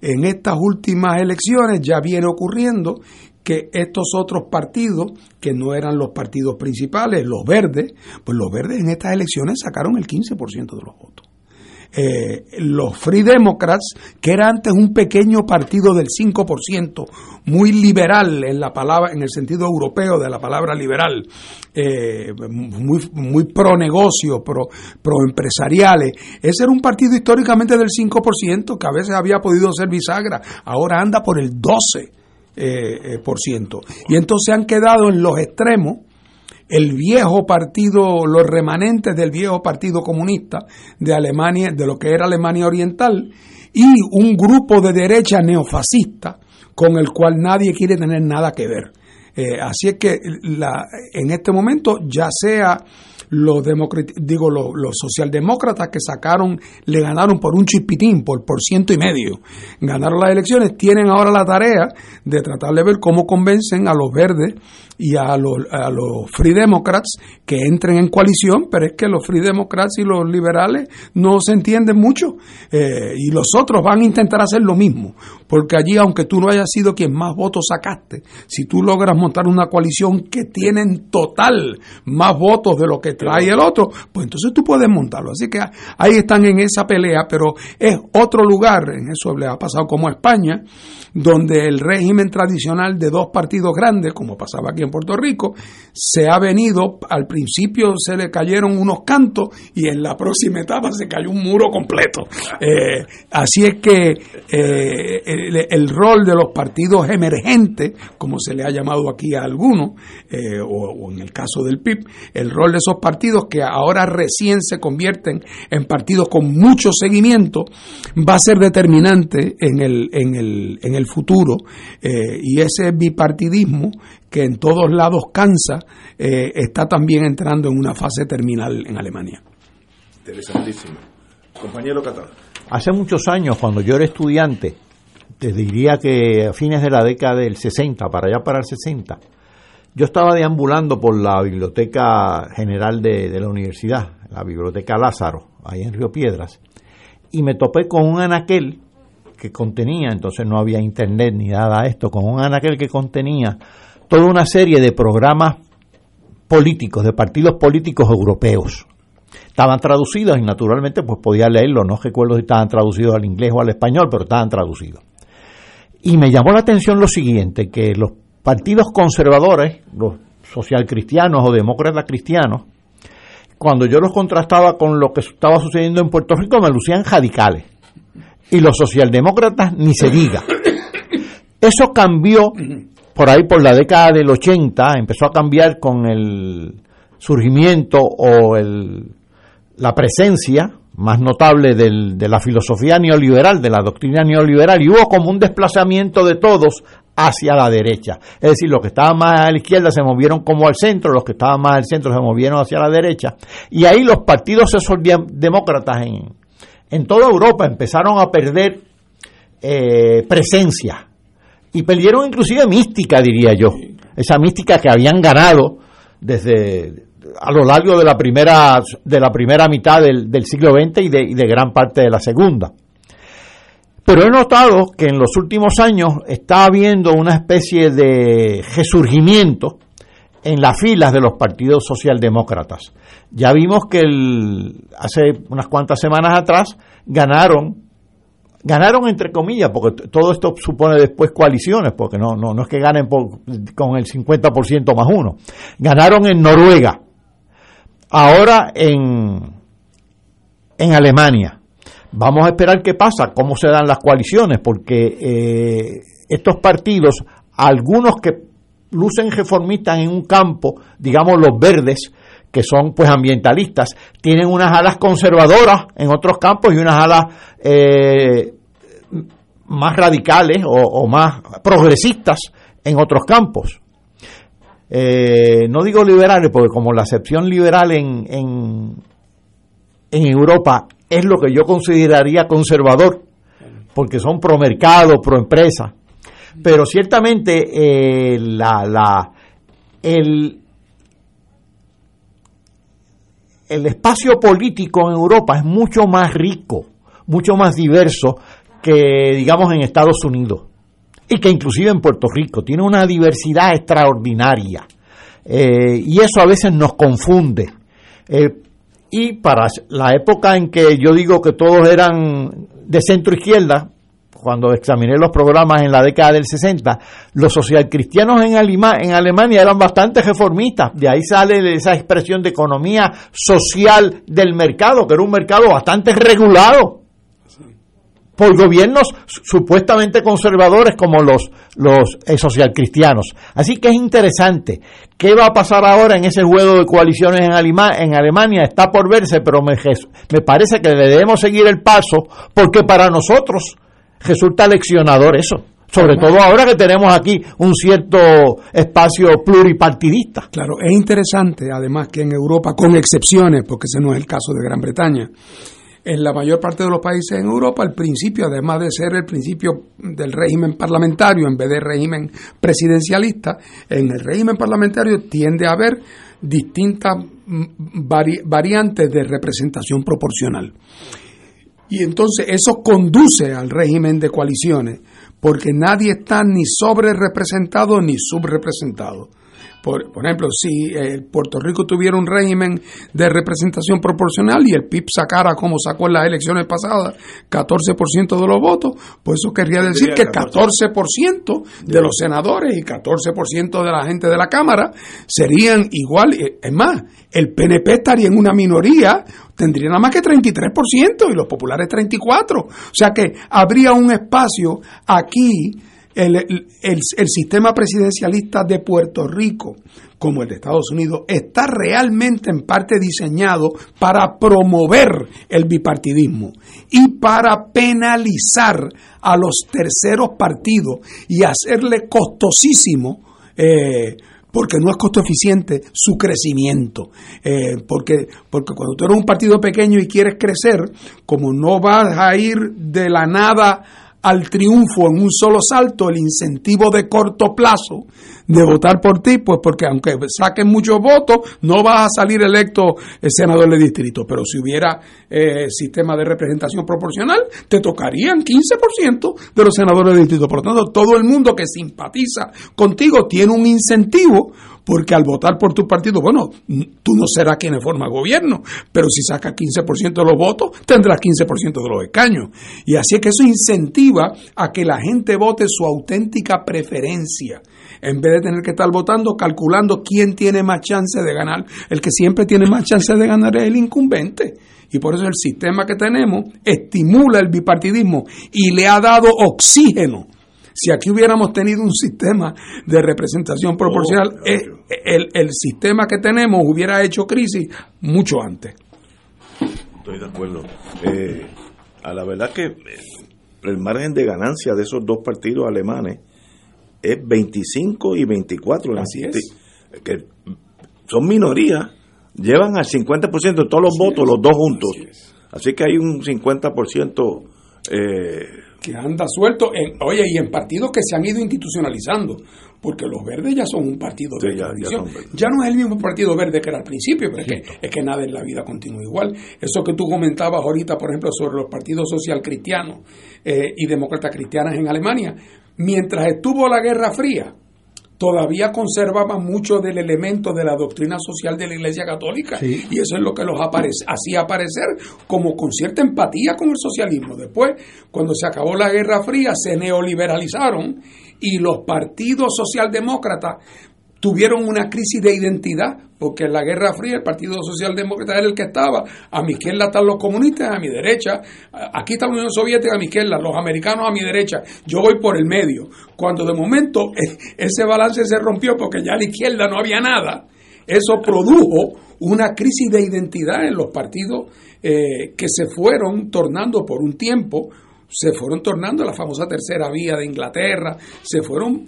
en estas últimas elecciones ya viene ocurriendo que estos otros partidos, que no eran los partidos principales, los verdes, pues los verdes en estas elecciones sacaron el 15% de los votos. Eh, los Free Democrats, que era antes un pequeño partido del 5%, muy liberal en la palabra, en el sentido europeo de la palabra liberal, eh, muy, muy pro negocio, pro, pro empresariales. Ese era un partido históricamente del 5%, que a veces había podido ser bisagra, ahora anda por el 12%. Eh, por ciento. Y entonces han quedado en los extremos el viejo partido, los remanentes del viejo partido comunista de Alemania, de lo que era Alemania Oriental, y un grupo de derecha neofascista con el cual nadie quiere tener nada que ver. Eh, así es que en este momento, ya sea los digo los, socialdemócratas que sacaron, le ganaron por un chispitín, por, por ciento y medio, ganaron las elecciones, tienen ahora la tarea de tratar de ver cómo convencen a los verdes y a los, a los Free Democrats que entren en coalición, pero es que los Free Democrats y los liberales no se entienden mucho eh, y los otros van a intentar hacer lo mismo, porque allí, aunque tú no hayas sido quien más votos sacaste, si tú logras montar una coalición que tiene en total más votos de lo que trae el otro, pues entonces tú puedes montarlo. Así que ahí están en esa pelea, pero es otro lugar, en eso le ha pasado como a España, donde el régimen tradicional de dos partidos grandes, como pasaba aquí en Puerto Rico, se ha venido, al principio se le cayeron unos cantos y en la próxima etapa se cayó un muro completo. Eh, así es que eh, el, rol de los partidos emergentes, como se le ha llamado aquí a algunos, eh, o, en el caso del PIB, el rol de esos partidos que ahora recién se convierten en partidos con mucho seguimiento, va a ser determinante en el, en el, en el futuro. y ese bipartidismo que en todos lados cansa, eh, está también entrando en una fase terminal en Alemania. Interesantísimo. Compañero Catalán. Hace muchos años, cuando yo era estudiante, te diría que a fines de la década del 60, para allá para el 60, yo estaba deambulando por la Biblioteca General de, de la Universidad, la Biblioteca Lázaro, ahí en Río Piedras, y me topé con un anaquel contenía, entonces no había internet ni nada de esto, con un anaquel que contenía toda una serie de programas políticos, de partidos políticos europeos. Estaban traducidos y naturalmente pues podía leerlo, no recuerdo si estaban traducidos al inglés o al español, pero estaban traducidos. Y me llamó la atención lo siguiente, que los partidos conservadores, los socialcristianos o demócratas cristianos, cuando yo los contrastaba con lo que estaba sucediendo en Puerto Rico, me lucían radicales. Y los socialdemócratas ni se diga. Eso cambió por ahí por la década del 80 empezó a cambiar con el surgimiento o el, la presencia más notable del, de la filosofía neoliberal, de la doctrina neoliberal, y hubo como un desplazamiento de todos hacia la derecha. Es decir, los que estaban más a la izquierda se movieron como al centro, los que estaban más al centro se movieron hacia la derecha. Y ahí los partidos demócratas en, en toda Europa empezaron a perder eh, presencia y perdieron inclusive mística, diría yo. Esa mística que habían ganado desde a lo largo de la primera, de la primera mitad del, siglo XX y de, y de gran parte de la segunda. Pero he notado que en los últimos años está habiendo una especie de resurgimiento en las filas de los partidos socialdemócratas. Ya vimos que hace unas cuantas semanas atrás ganaron Ganaron entre comillas, porque todo esto supone después coaliciones, porque no, no, no es que ganen con el 50% más uno. Ganaron en Noruega, ahora en, en Alemania. Vamos a esperar qué pasa, cómo se dan las coaliciones, porque eh, estos partidos, algunos que lucen reformistas en un campo, digamos los verdes, que son pues ambientalistas, tienen unas alas conservadoras en otros campos y unas alas eh, más radicales o, más progresistas en otros campos. Eh, no digo liberales, porque como la acepción liberal en, en, Europa es lo que yo consideraría conservador, porque son pro mercado, pro empresa. Pero ciertamente eh, la, la, el, el espacio político en Europa es mucho más rico, mucho más diverso que digamos en Estados Unidos. Y que inclusive en Puerto Rico. Tiene una diversidad extraordinaria. Eh, y eso a veces nos confunde. Eh, y para la época en que yo digo que todos eran de centro izquierda cuando examiné los programas en la década del 60, los socialcristianos en, en Alemania eran bastante reformistas. De ahí sale esa expresión de economía social del mercado, que era un mercado bastante regulado por gobiernos supuestamente conservadores como los, los eh, socialcristianos. Así que es interesante. ¿Qué va a pasar ahora en ese juego de coaliciones en, en Alemania? Está por verse, pero me, me parece que le debemos seguir el paso porque para nosotros resulta leccionador eso. Sobre todo ahora que tenemos aquí un cierto espacio pluripartidista. Claro, es interesante además que en Europa, con excepciones, porque ese no es el caso de Gran Bretaña, en la mayor parte de los países en Europa, el principio, además de ser el principio del régimen parlamentario en vez de régimen presidencialista, en el régimen parlamentario tiende a haber distintas mm, variantes de representación proporcional. Y entonces eso conduce al régimen de coaliciones, porque nadie está ni sobre representado ni subrepresentado. Por, ejemplo, si eh, Puerto Rico tuviera un régimen de representación proporcional y el PIB sacara, como sacó en las elecciones pasadas, 14% de los votos, pues eso querría decir que 14% de los senadores y 14% de la gente de la Cámara serían igual. Eh, es más, el PNP estaría en una minoría, tendría nada más que 33% y los populares 34%. O sea que habría un espacio aquí el, sistema presidencialista de Puerto Rico, como el de Estados Unidos, está realmente en parte diseñado para promover el bipartidismo y para penalizar a los terceros partidos y hacerle costosísimo. Eh, porque no es costo eficiente su crecimiento. Eh, porque, porque cuando tú eres un partido pequeño y quieres crecer, como no vas a ir de la nada al triunfo en un solo salto el incentivo de corto plazo de votar por ti, pues porque aunque saquen muchos votos, no vas a salir electo el senador de distrito. Pero si hubiera eh, sistema de representación proporcional, te tocarían 15% de los senadores de distrito. Por lo tanto, todo el mundo que simpatiza contigo tiene un incentivo porque al votar por tu partido, bueno, tú no serás quien forma gobierno, pero si sacas 15% de los votos, tendrás 15% de los escaños. Y así es que eso incentiva a que la gente vote su auténtica preferencia en vez de tener que estar votando, calculando quién tiene más chance de ganar. El que siempre tiene más chance de ganar es el incumbente. Y por eso el sistema que tenemos estimula el bipartidismo y le ha dado oxígeno si aquí hubiéramos tenido un sistema de representación proporcional, oh, eh, el, sistema que tenemos hubiera hecho crisis mucho antes. Estoy de acuerdo. Eh, a la verdad que eh, el margen de ganancia de esos dos partidos alemanes es 25 y 24. Así es. Que son minorías, llevan al 50% de todos los votos, los dos juntos. Así, que hay un 50% eh, que anda suelto, en, oye, y en partidos que se han ido institucionalizando, porque los verdes ya son un partido de tradición. Ya, no es el mismo partido verde que era al principio, pero es que, es que nada en la vida continúa igual. Eso que tú comentabas ahorita, por ejemplo, sobre los partidos social cristianos eh, y demócratas cristianas en Alemania, mientras estuvo la Guerra Fría, todavía conservaban mucho del elemento de la doctrina social de la Iglesia Católica y eso es lo que los hacía aparecer como con cierta empatía con el socialismo. Después, cuando se acabó la Guerra Fría, se neoliberalizaron y los partidos socialdemócratas tuvieron una crisis de identidad, porque en la Guerra Fría el Partido Socialdemócrata era el que estaba, a mi izquierda están los comunistas, a mi derecha, aquí está la Unión Soviética a mi izquierda, los americanos a mi derecha, yo voy por el medio. Cuando de momento ese balance se rompió porque ya a la izquierda no había nada, eso produjo una crisis de identidad en los partidos eh, que se fueron tornando por un tiempo se fueron tornando la famosa tercera vía de Inglaterra, se fueron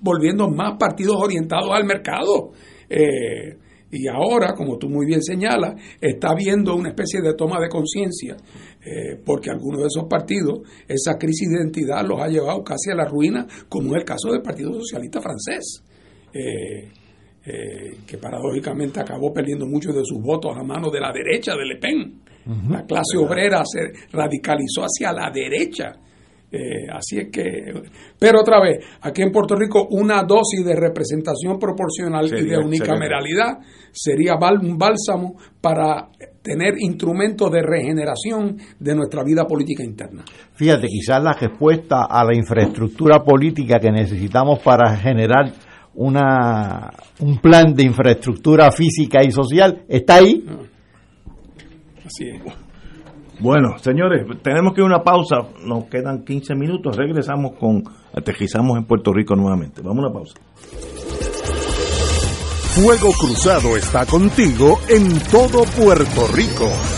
volviendo más partidos orientados al mercado. Eh, y ahora, como tú muy bien señalas, está habiendo una especie de toma de conciencia, eh, porque algunos de esos partidos, esa crisis de identidad los ha llevado casi a la ruina, como es el caso del Partido Socialista francés. Eh, que paradójicamente acabó perdiendo muchos de sus votos a manos de la derecha de Le Pen. La clase obrera se radicalizó hacia la derecha. Eh, así es que, pero otra vez, aquí en Puerto Rico una dosis de representación proporcional y de unicameralidad sería un bálsamo para tener instrumentos de regeneración de nuestra vida política interna. Fíjate, quizás la respuesta a la infraestructura política que necesitamos para generar una, un plan de infraestructura física y social está ahí. Así es. Bueno, señores, tenemos que ir a una pausa. Nos quedan 15 minutos. Regresamos con. Aterrizamos en Puerto Rico nuevamente. Vamos a una pausa. Fuego Cruzado está contigo en todo Puerto Rico.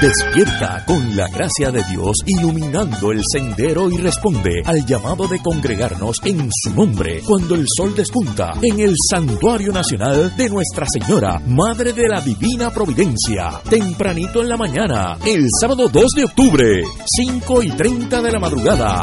Despierta con la gracia de Dios iluminando el sendero y responde al llamado de congregarnos en su nombre cuando el sol despunta en el Santuario Nacional de Nuestra Señora, Madre de la Divina Providencia, tempranito en la mañana, el sábado 2 de octubre, 5 y 30 de la madrugada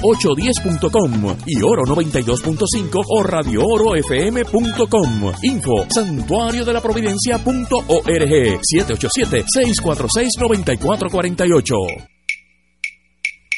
810.com y Oro 92.5 o Radio Oro FM.com. Info santuario de la providencia.org 787-646-9448.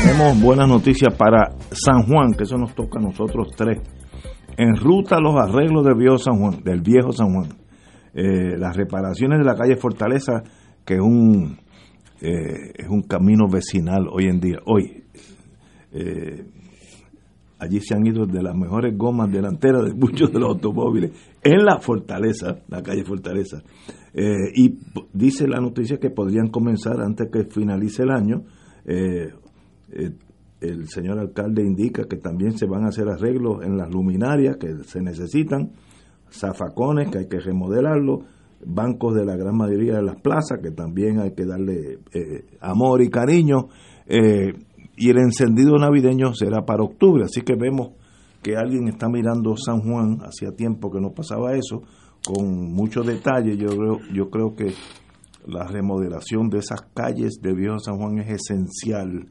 Tenemos buenas noticias para San Juan, que eso nos toca a nosotros tres. En ruta los arreglos del viejo San Juan, del viejo San Juan. Eh, las reparaciones de la calle Fortaleza, que es un, eh, es un camino vecinal hoy en día. Hoy, eh, allí se han ido de las mejores gomas delanteras de muchos de los automóviles en la Fortaleza, la calle Fortaleza. Y dice la noticia que podrían comenzar antes que finalice el año. Eh, eh, el señor alcalde indica que también se van a hacer arreglos en las luminarias que se necesitan, zafacones que hay que remodelarlo, bancos de la gran mayoría de las plazas que también hay que darle eh, amor y cariño. eh, y el encendido navideño será para octubre, así que vemos que alguien está mirando San Juan, hacía tiempo que no pasaba eso, con mucho detalle. Yo creo, yo creo que la remodelación de esas calles de Viejo San Juan es esencial,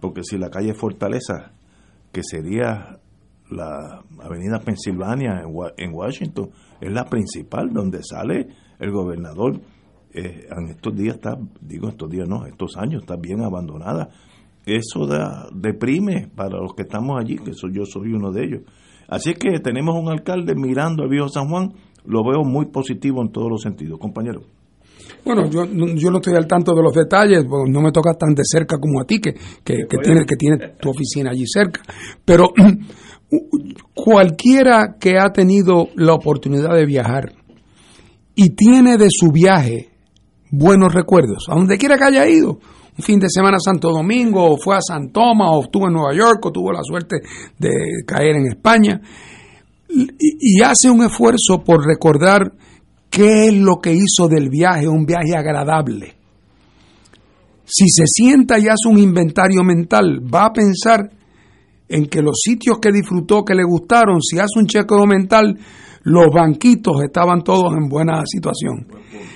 porque si la calle Fortaleza, que sería la avenida Pensilvania en, Wa- en Washington, es la principal donde sale el gobernador, eh, en estos días está, digo estos días no, estos años está bien abandonada. Eso da, deprime para los que estamos allí, que soy, yo soy uno de ellos. Así que tenemos un alcalde mirando a Viejo San Juan, lo veo muy positivo en todos los sentidos, compañero. Bueno, yo, no- yo no estoy al tanto de los detalles, porque no me toca tan de cerca como a ti, que, que, que tiene, que tiene tu oficina allí cerca. Pero cualquiera que ha tenido la oportunidad de viajar y tiene de su viaje buenos recuerdos, a donde quiera que haya ido, un fin de semana a Santo Domingo, o fue a San Tomás, o estuvo en Nueva York, o tuvo la suerte de caer en España, y, y hace un esfuerzo por recordar qué es lo que hizo del viaje un viaje agradable. Si se sienta y hace un inventario mental, va a pensar en que los sitios que disfrutó, que le gustaron, si hace un chequeo mental, los banquitos estaban todos en buena situación.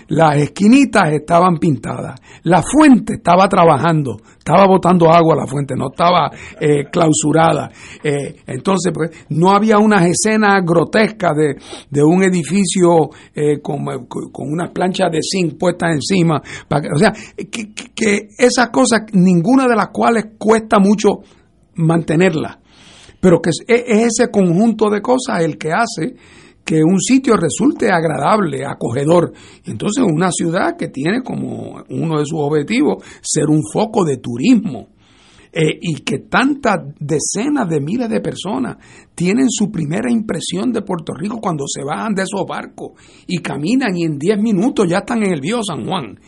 Las esquinitas estaban pintadas. La fuente estaba trabajando, estaba botando agua la fuente, no estaba eh, clausurada. Eh, entonces, pues, no había unas escenas grotescas de, de un edificio eh, con, con unas planchas de zinc puestas encima. O sea, que, que esas cosas, ninguna de las cuales cuesta mucho mantenerlas, pero que es ese conjunto de cosas el que hace que un sitio resulte agradable, acogedor. Entonces, una ciudad que tiene como uno de sus objetivos ser un foco de turismo. Eh, y que tantas decenas de miles de personas tienen su primera impresión de Puerto Rico cuando se bajan de esos barcos y caminan y en 10 minutos ya están en el viejo San Juan.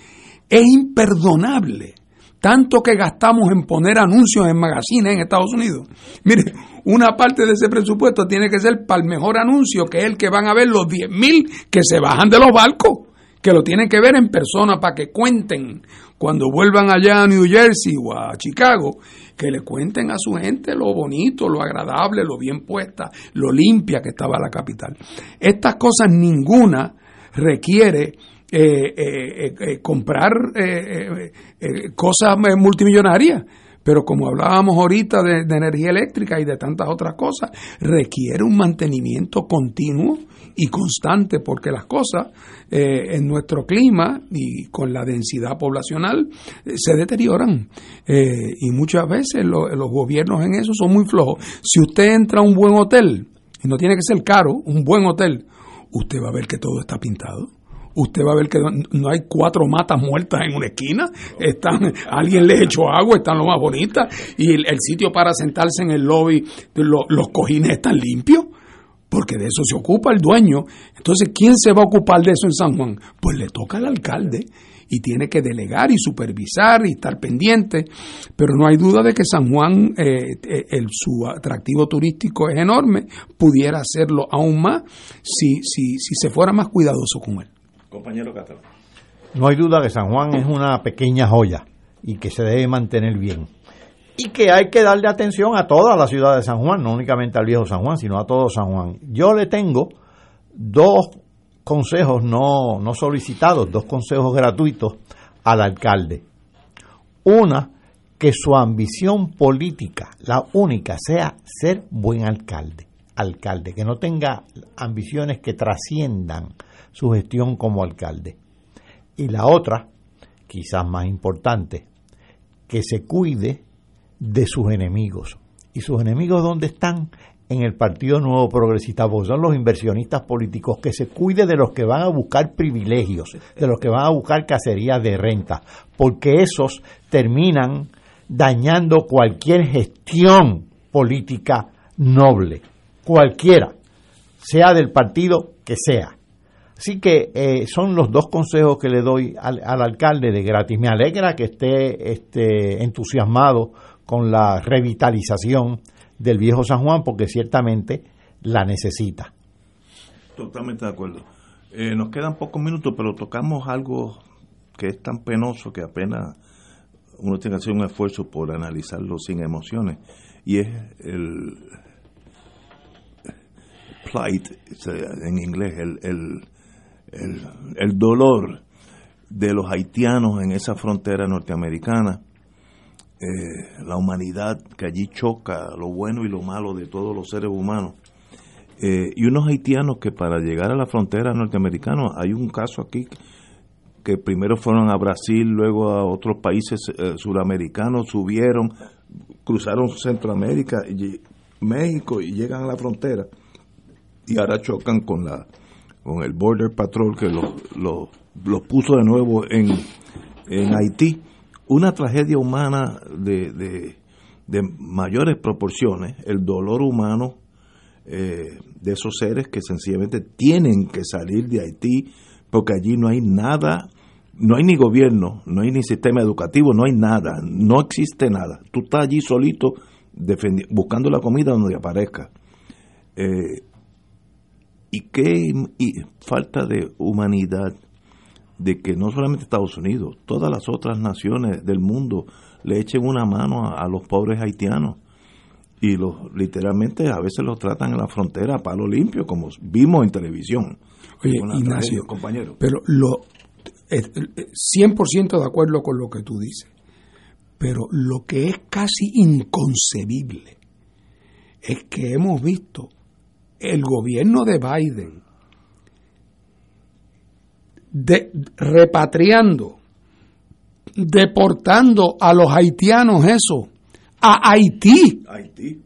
Es imperdonable tanto que gastamos en poner anuncios en magazines en Estados Unidos. Mire, una parte de ese presupuesto tiene que ser para el mejor anuncio, que es el que van a ver los 10.000 que se bajan de los barcos, que lo tienen que ver en persona para que cuenten cuando vuelvan allá a New Jersey o a Chicago, que le cuenten a su gente lo bonito, lo agradable, lo bien puesta, lo limpia que estaba la capital. Estas cosas ninguna requiere comprar cosas multimillonarias. Pero como hablábamos ahorita de, energía eléctrica y de tantas otras cosas, requiere un mantenimiento continuo y constante porque las cosas en nuestro clima y con la densidad poblacional se deterioran y muchas veces los gobiernos en eso son muy flojos. Si usted entra a un buen hotel, y no tiene que ser caro, un buen hotel, usted va a ver que todo está pintado usted va a ver que no hay cuatro matas muertas en una esquina, están, alguien les echó agua, están lo más bonitas, y el, sitio para sentarse en el lobby, los cojines están limpios, porque de eso se ocupa el dueño. Entonces, ¿quién se va a ocupar de eso en San Juan? Pues le toca al alcalde y tiene que delegar y supervisar y estar pendiente, pero no hay duda de que San Juan, eh, eh, el, su atractivo turístico es enorme, pudiera hacerlo aún más si, si, si se fuera más cuidadoso con él. Compañero Catalán. No hay duda que San Juan es una pequeña joya y que se debe mantener bien. Y que hay que darle atención a toda la ciudad de San Juan, no únicamente al viejo San Juan, sino a todo San Juan. Yo le tengo dos consejos no, no solicitados, dos consejos gratuitos al alcalde. Una, que su ambición política, la única, sea ser buen alcalde. Alcalde, que no tenga ambiciones que trasciendan su gestión como alcalde. Y la otra, quizás más importante, que se cuide de sus enemigos. ¿Y sus enemigos dónde están? En el Partido Nuevo Progresista, porque son los inversionistas políticos, que se cuide de los que van a buscar privilegios, de los que van a buscar cacerías de renta, porque esos terminan dañando cualquier gestión política noble, cualquiera, sea del partido que sea. Así que eh, son los dos consejos que le doy al, alcalde de gratis. Me alegra que esté este, entusiasmado con la revitalización del viejo San Juan porque ciertamente la necesita. Totalmente de acuerdo. Eh, nos quedan pocos minutos, pero tocamos algo que es tan penoso que apenas uno tiene que hacer un esfuerzo por analizarlo sin emociones y es el plight en inglés, el el, dolor de los haitianos en esa frontera norteamericana, eh, la humanidad que allí choca lo bueno y lo malo de todos los seres humanos. Eh, y unos haitianos que para llegar a la frontera norteamericana, hay un caso aquí que primero fueron a Brasil, luego a otros países eh, suramericanos, subieron, cruzaron Centroamérica, México y llegan a la frontera y ahora chocan con la con el Border Patrol que lo, lo, puso de nuevo en, en Haití. Una tragedia humana de, de, mayores proporciones, el dolor humano eh, de esos seres que sencillamente tienen que salir de Haití porque allí no hay nada, no hay ni gobierno, no hay ni sistema educativo, no hay nada, no existe nada. Tú estás allí solito buscando la comida donde aparezca. Eh, y qué falta de humanidad de que no solamente Estados Unidos, todas las otras naciones del mundo le echen una mano a, los pobres haitianos. y los literalmente a veces los tratan en la frontera a palo limpio, como vimos en televisión. Oye, Ignacio, compañero. pero lo eh, eh, 100% de acuerdo con lo que tú dices, pero lo que es casi inconcebible es que hemos visto el gobierno de Biden de, repatriando, deportando a los haitianos eso, a Haití. Haití.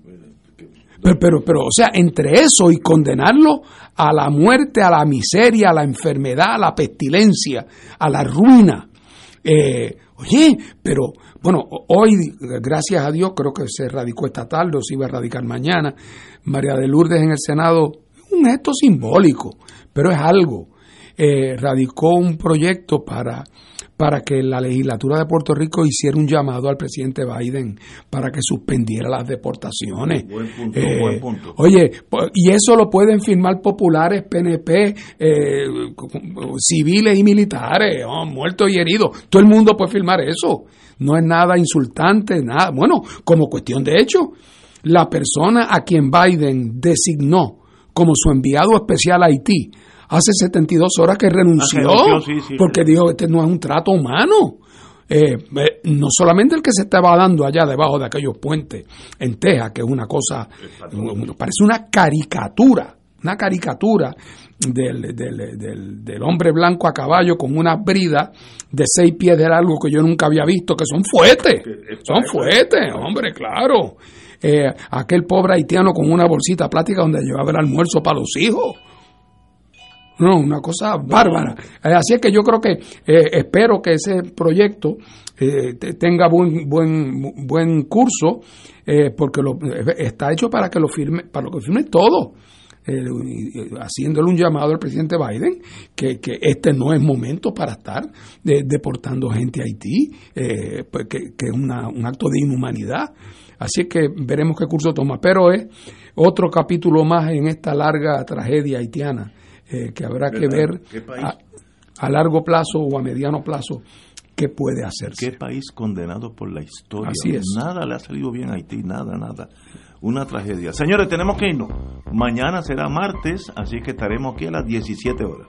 Pero, pero, pero, o sea, entre eso y condenarlo a la muerte, a la miseria, a la enfermedad, a la pestilencia, a la ruina. Eh, oye, pero bueno, hoy, gracias a Dios, creo que se radicó esta tarde o se iba a radicar mañana. María de Lourdes en el Senado, un gesto simbólico, pero es algo. Eh, radicó un proyecto para para que la legislatura de Puerto Rico hiciera un llamado al presidente Biden para que suspendiera las deportaciones. Buen punto, Eh, buen punto. Oye, po- y eso lo pueden firmar populares, PNP, eh, civiles y militares, oh, muertos y heridos. Todo el mundo puede firmar eso. No es nada insultante, nada. Bueno, como cuestión de hecho, la persona a quien Biden designó como su enviado especial a Haití hace 72 horas que renunció, Ah, renunció, sí, sí. porque dijo este no es un trato humano. Eh, eh, no solamente el que se estaba dando allá debajo de aquellos puentes en Texas, que es una cosa, parece una caricatura, una caricatura del, del- del- del hombre blanco a caballo con una brida de seis pies de largo que yo nunca había visto, que son fuetes, son fuetes, hombre, claro. Eh, aquel pobre haitiano con una bolsita plástica donde llevaba el almuerzo para los hijos. No, una cosa bárbara. Eh, Así es que yo creo que eh, espero que ese proyecto eh, te- tenga buen buen buen curso porque lo, está hecho para que lo firme para lo firme todo. Haciéndole un llamado al presidente Biden que, este no es momento para estar eh, deportando gente a Haití, pues que, es un acto de inhumanidad. Así que veremos qué curso toma. Pero es otro capítulo más en esta larga tragedia haitiana eh, que habrá que ver a largo plazo o a mediano plazo qué puede hacerse. ¿Qué país condenado por la historia? Así es. Nada le ha salido bien a Haití, nada, nada. Una tragedia. Señores, tenemos que irnos. Mañana será martes, así que estaremos aquí a las 17 horas.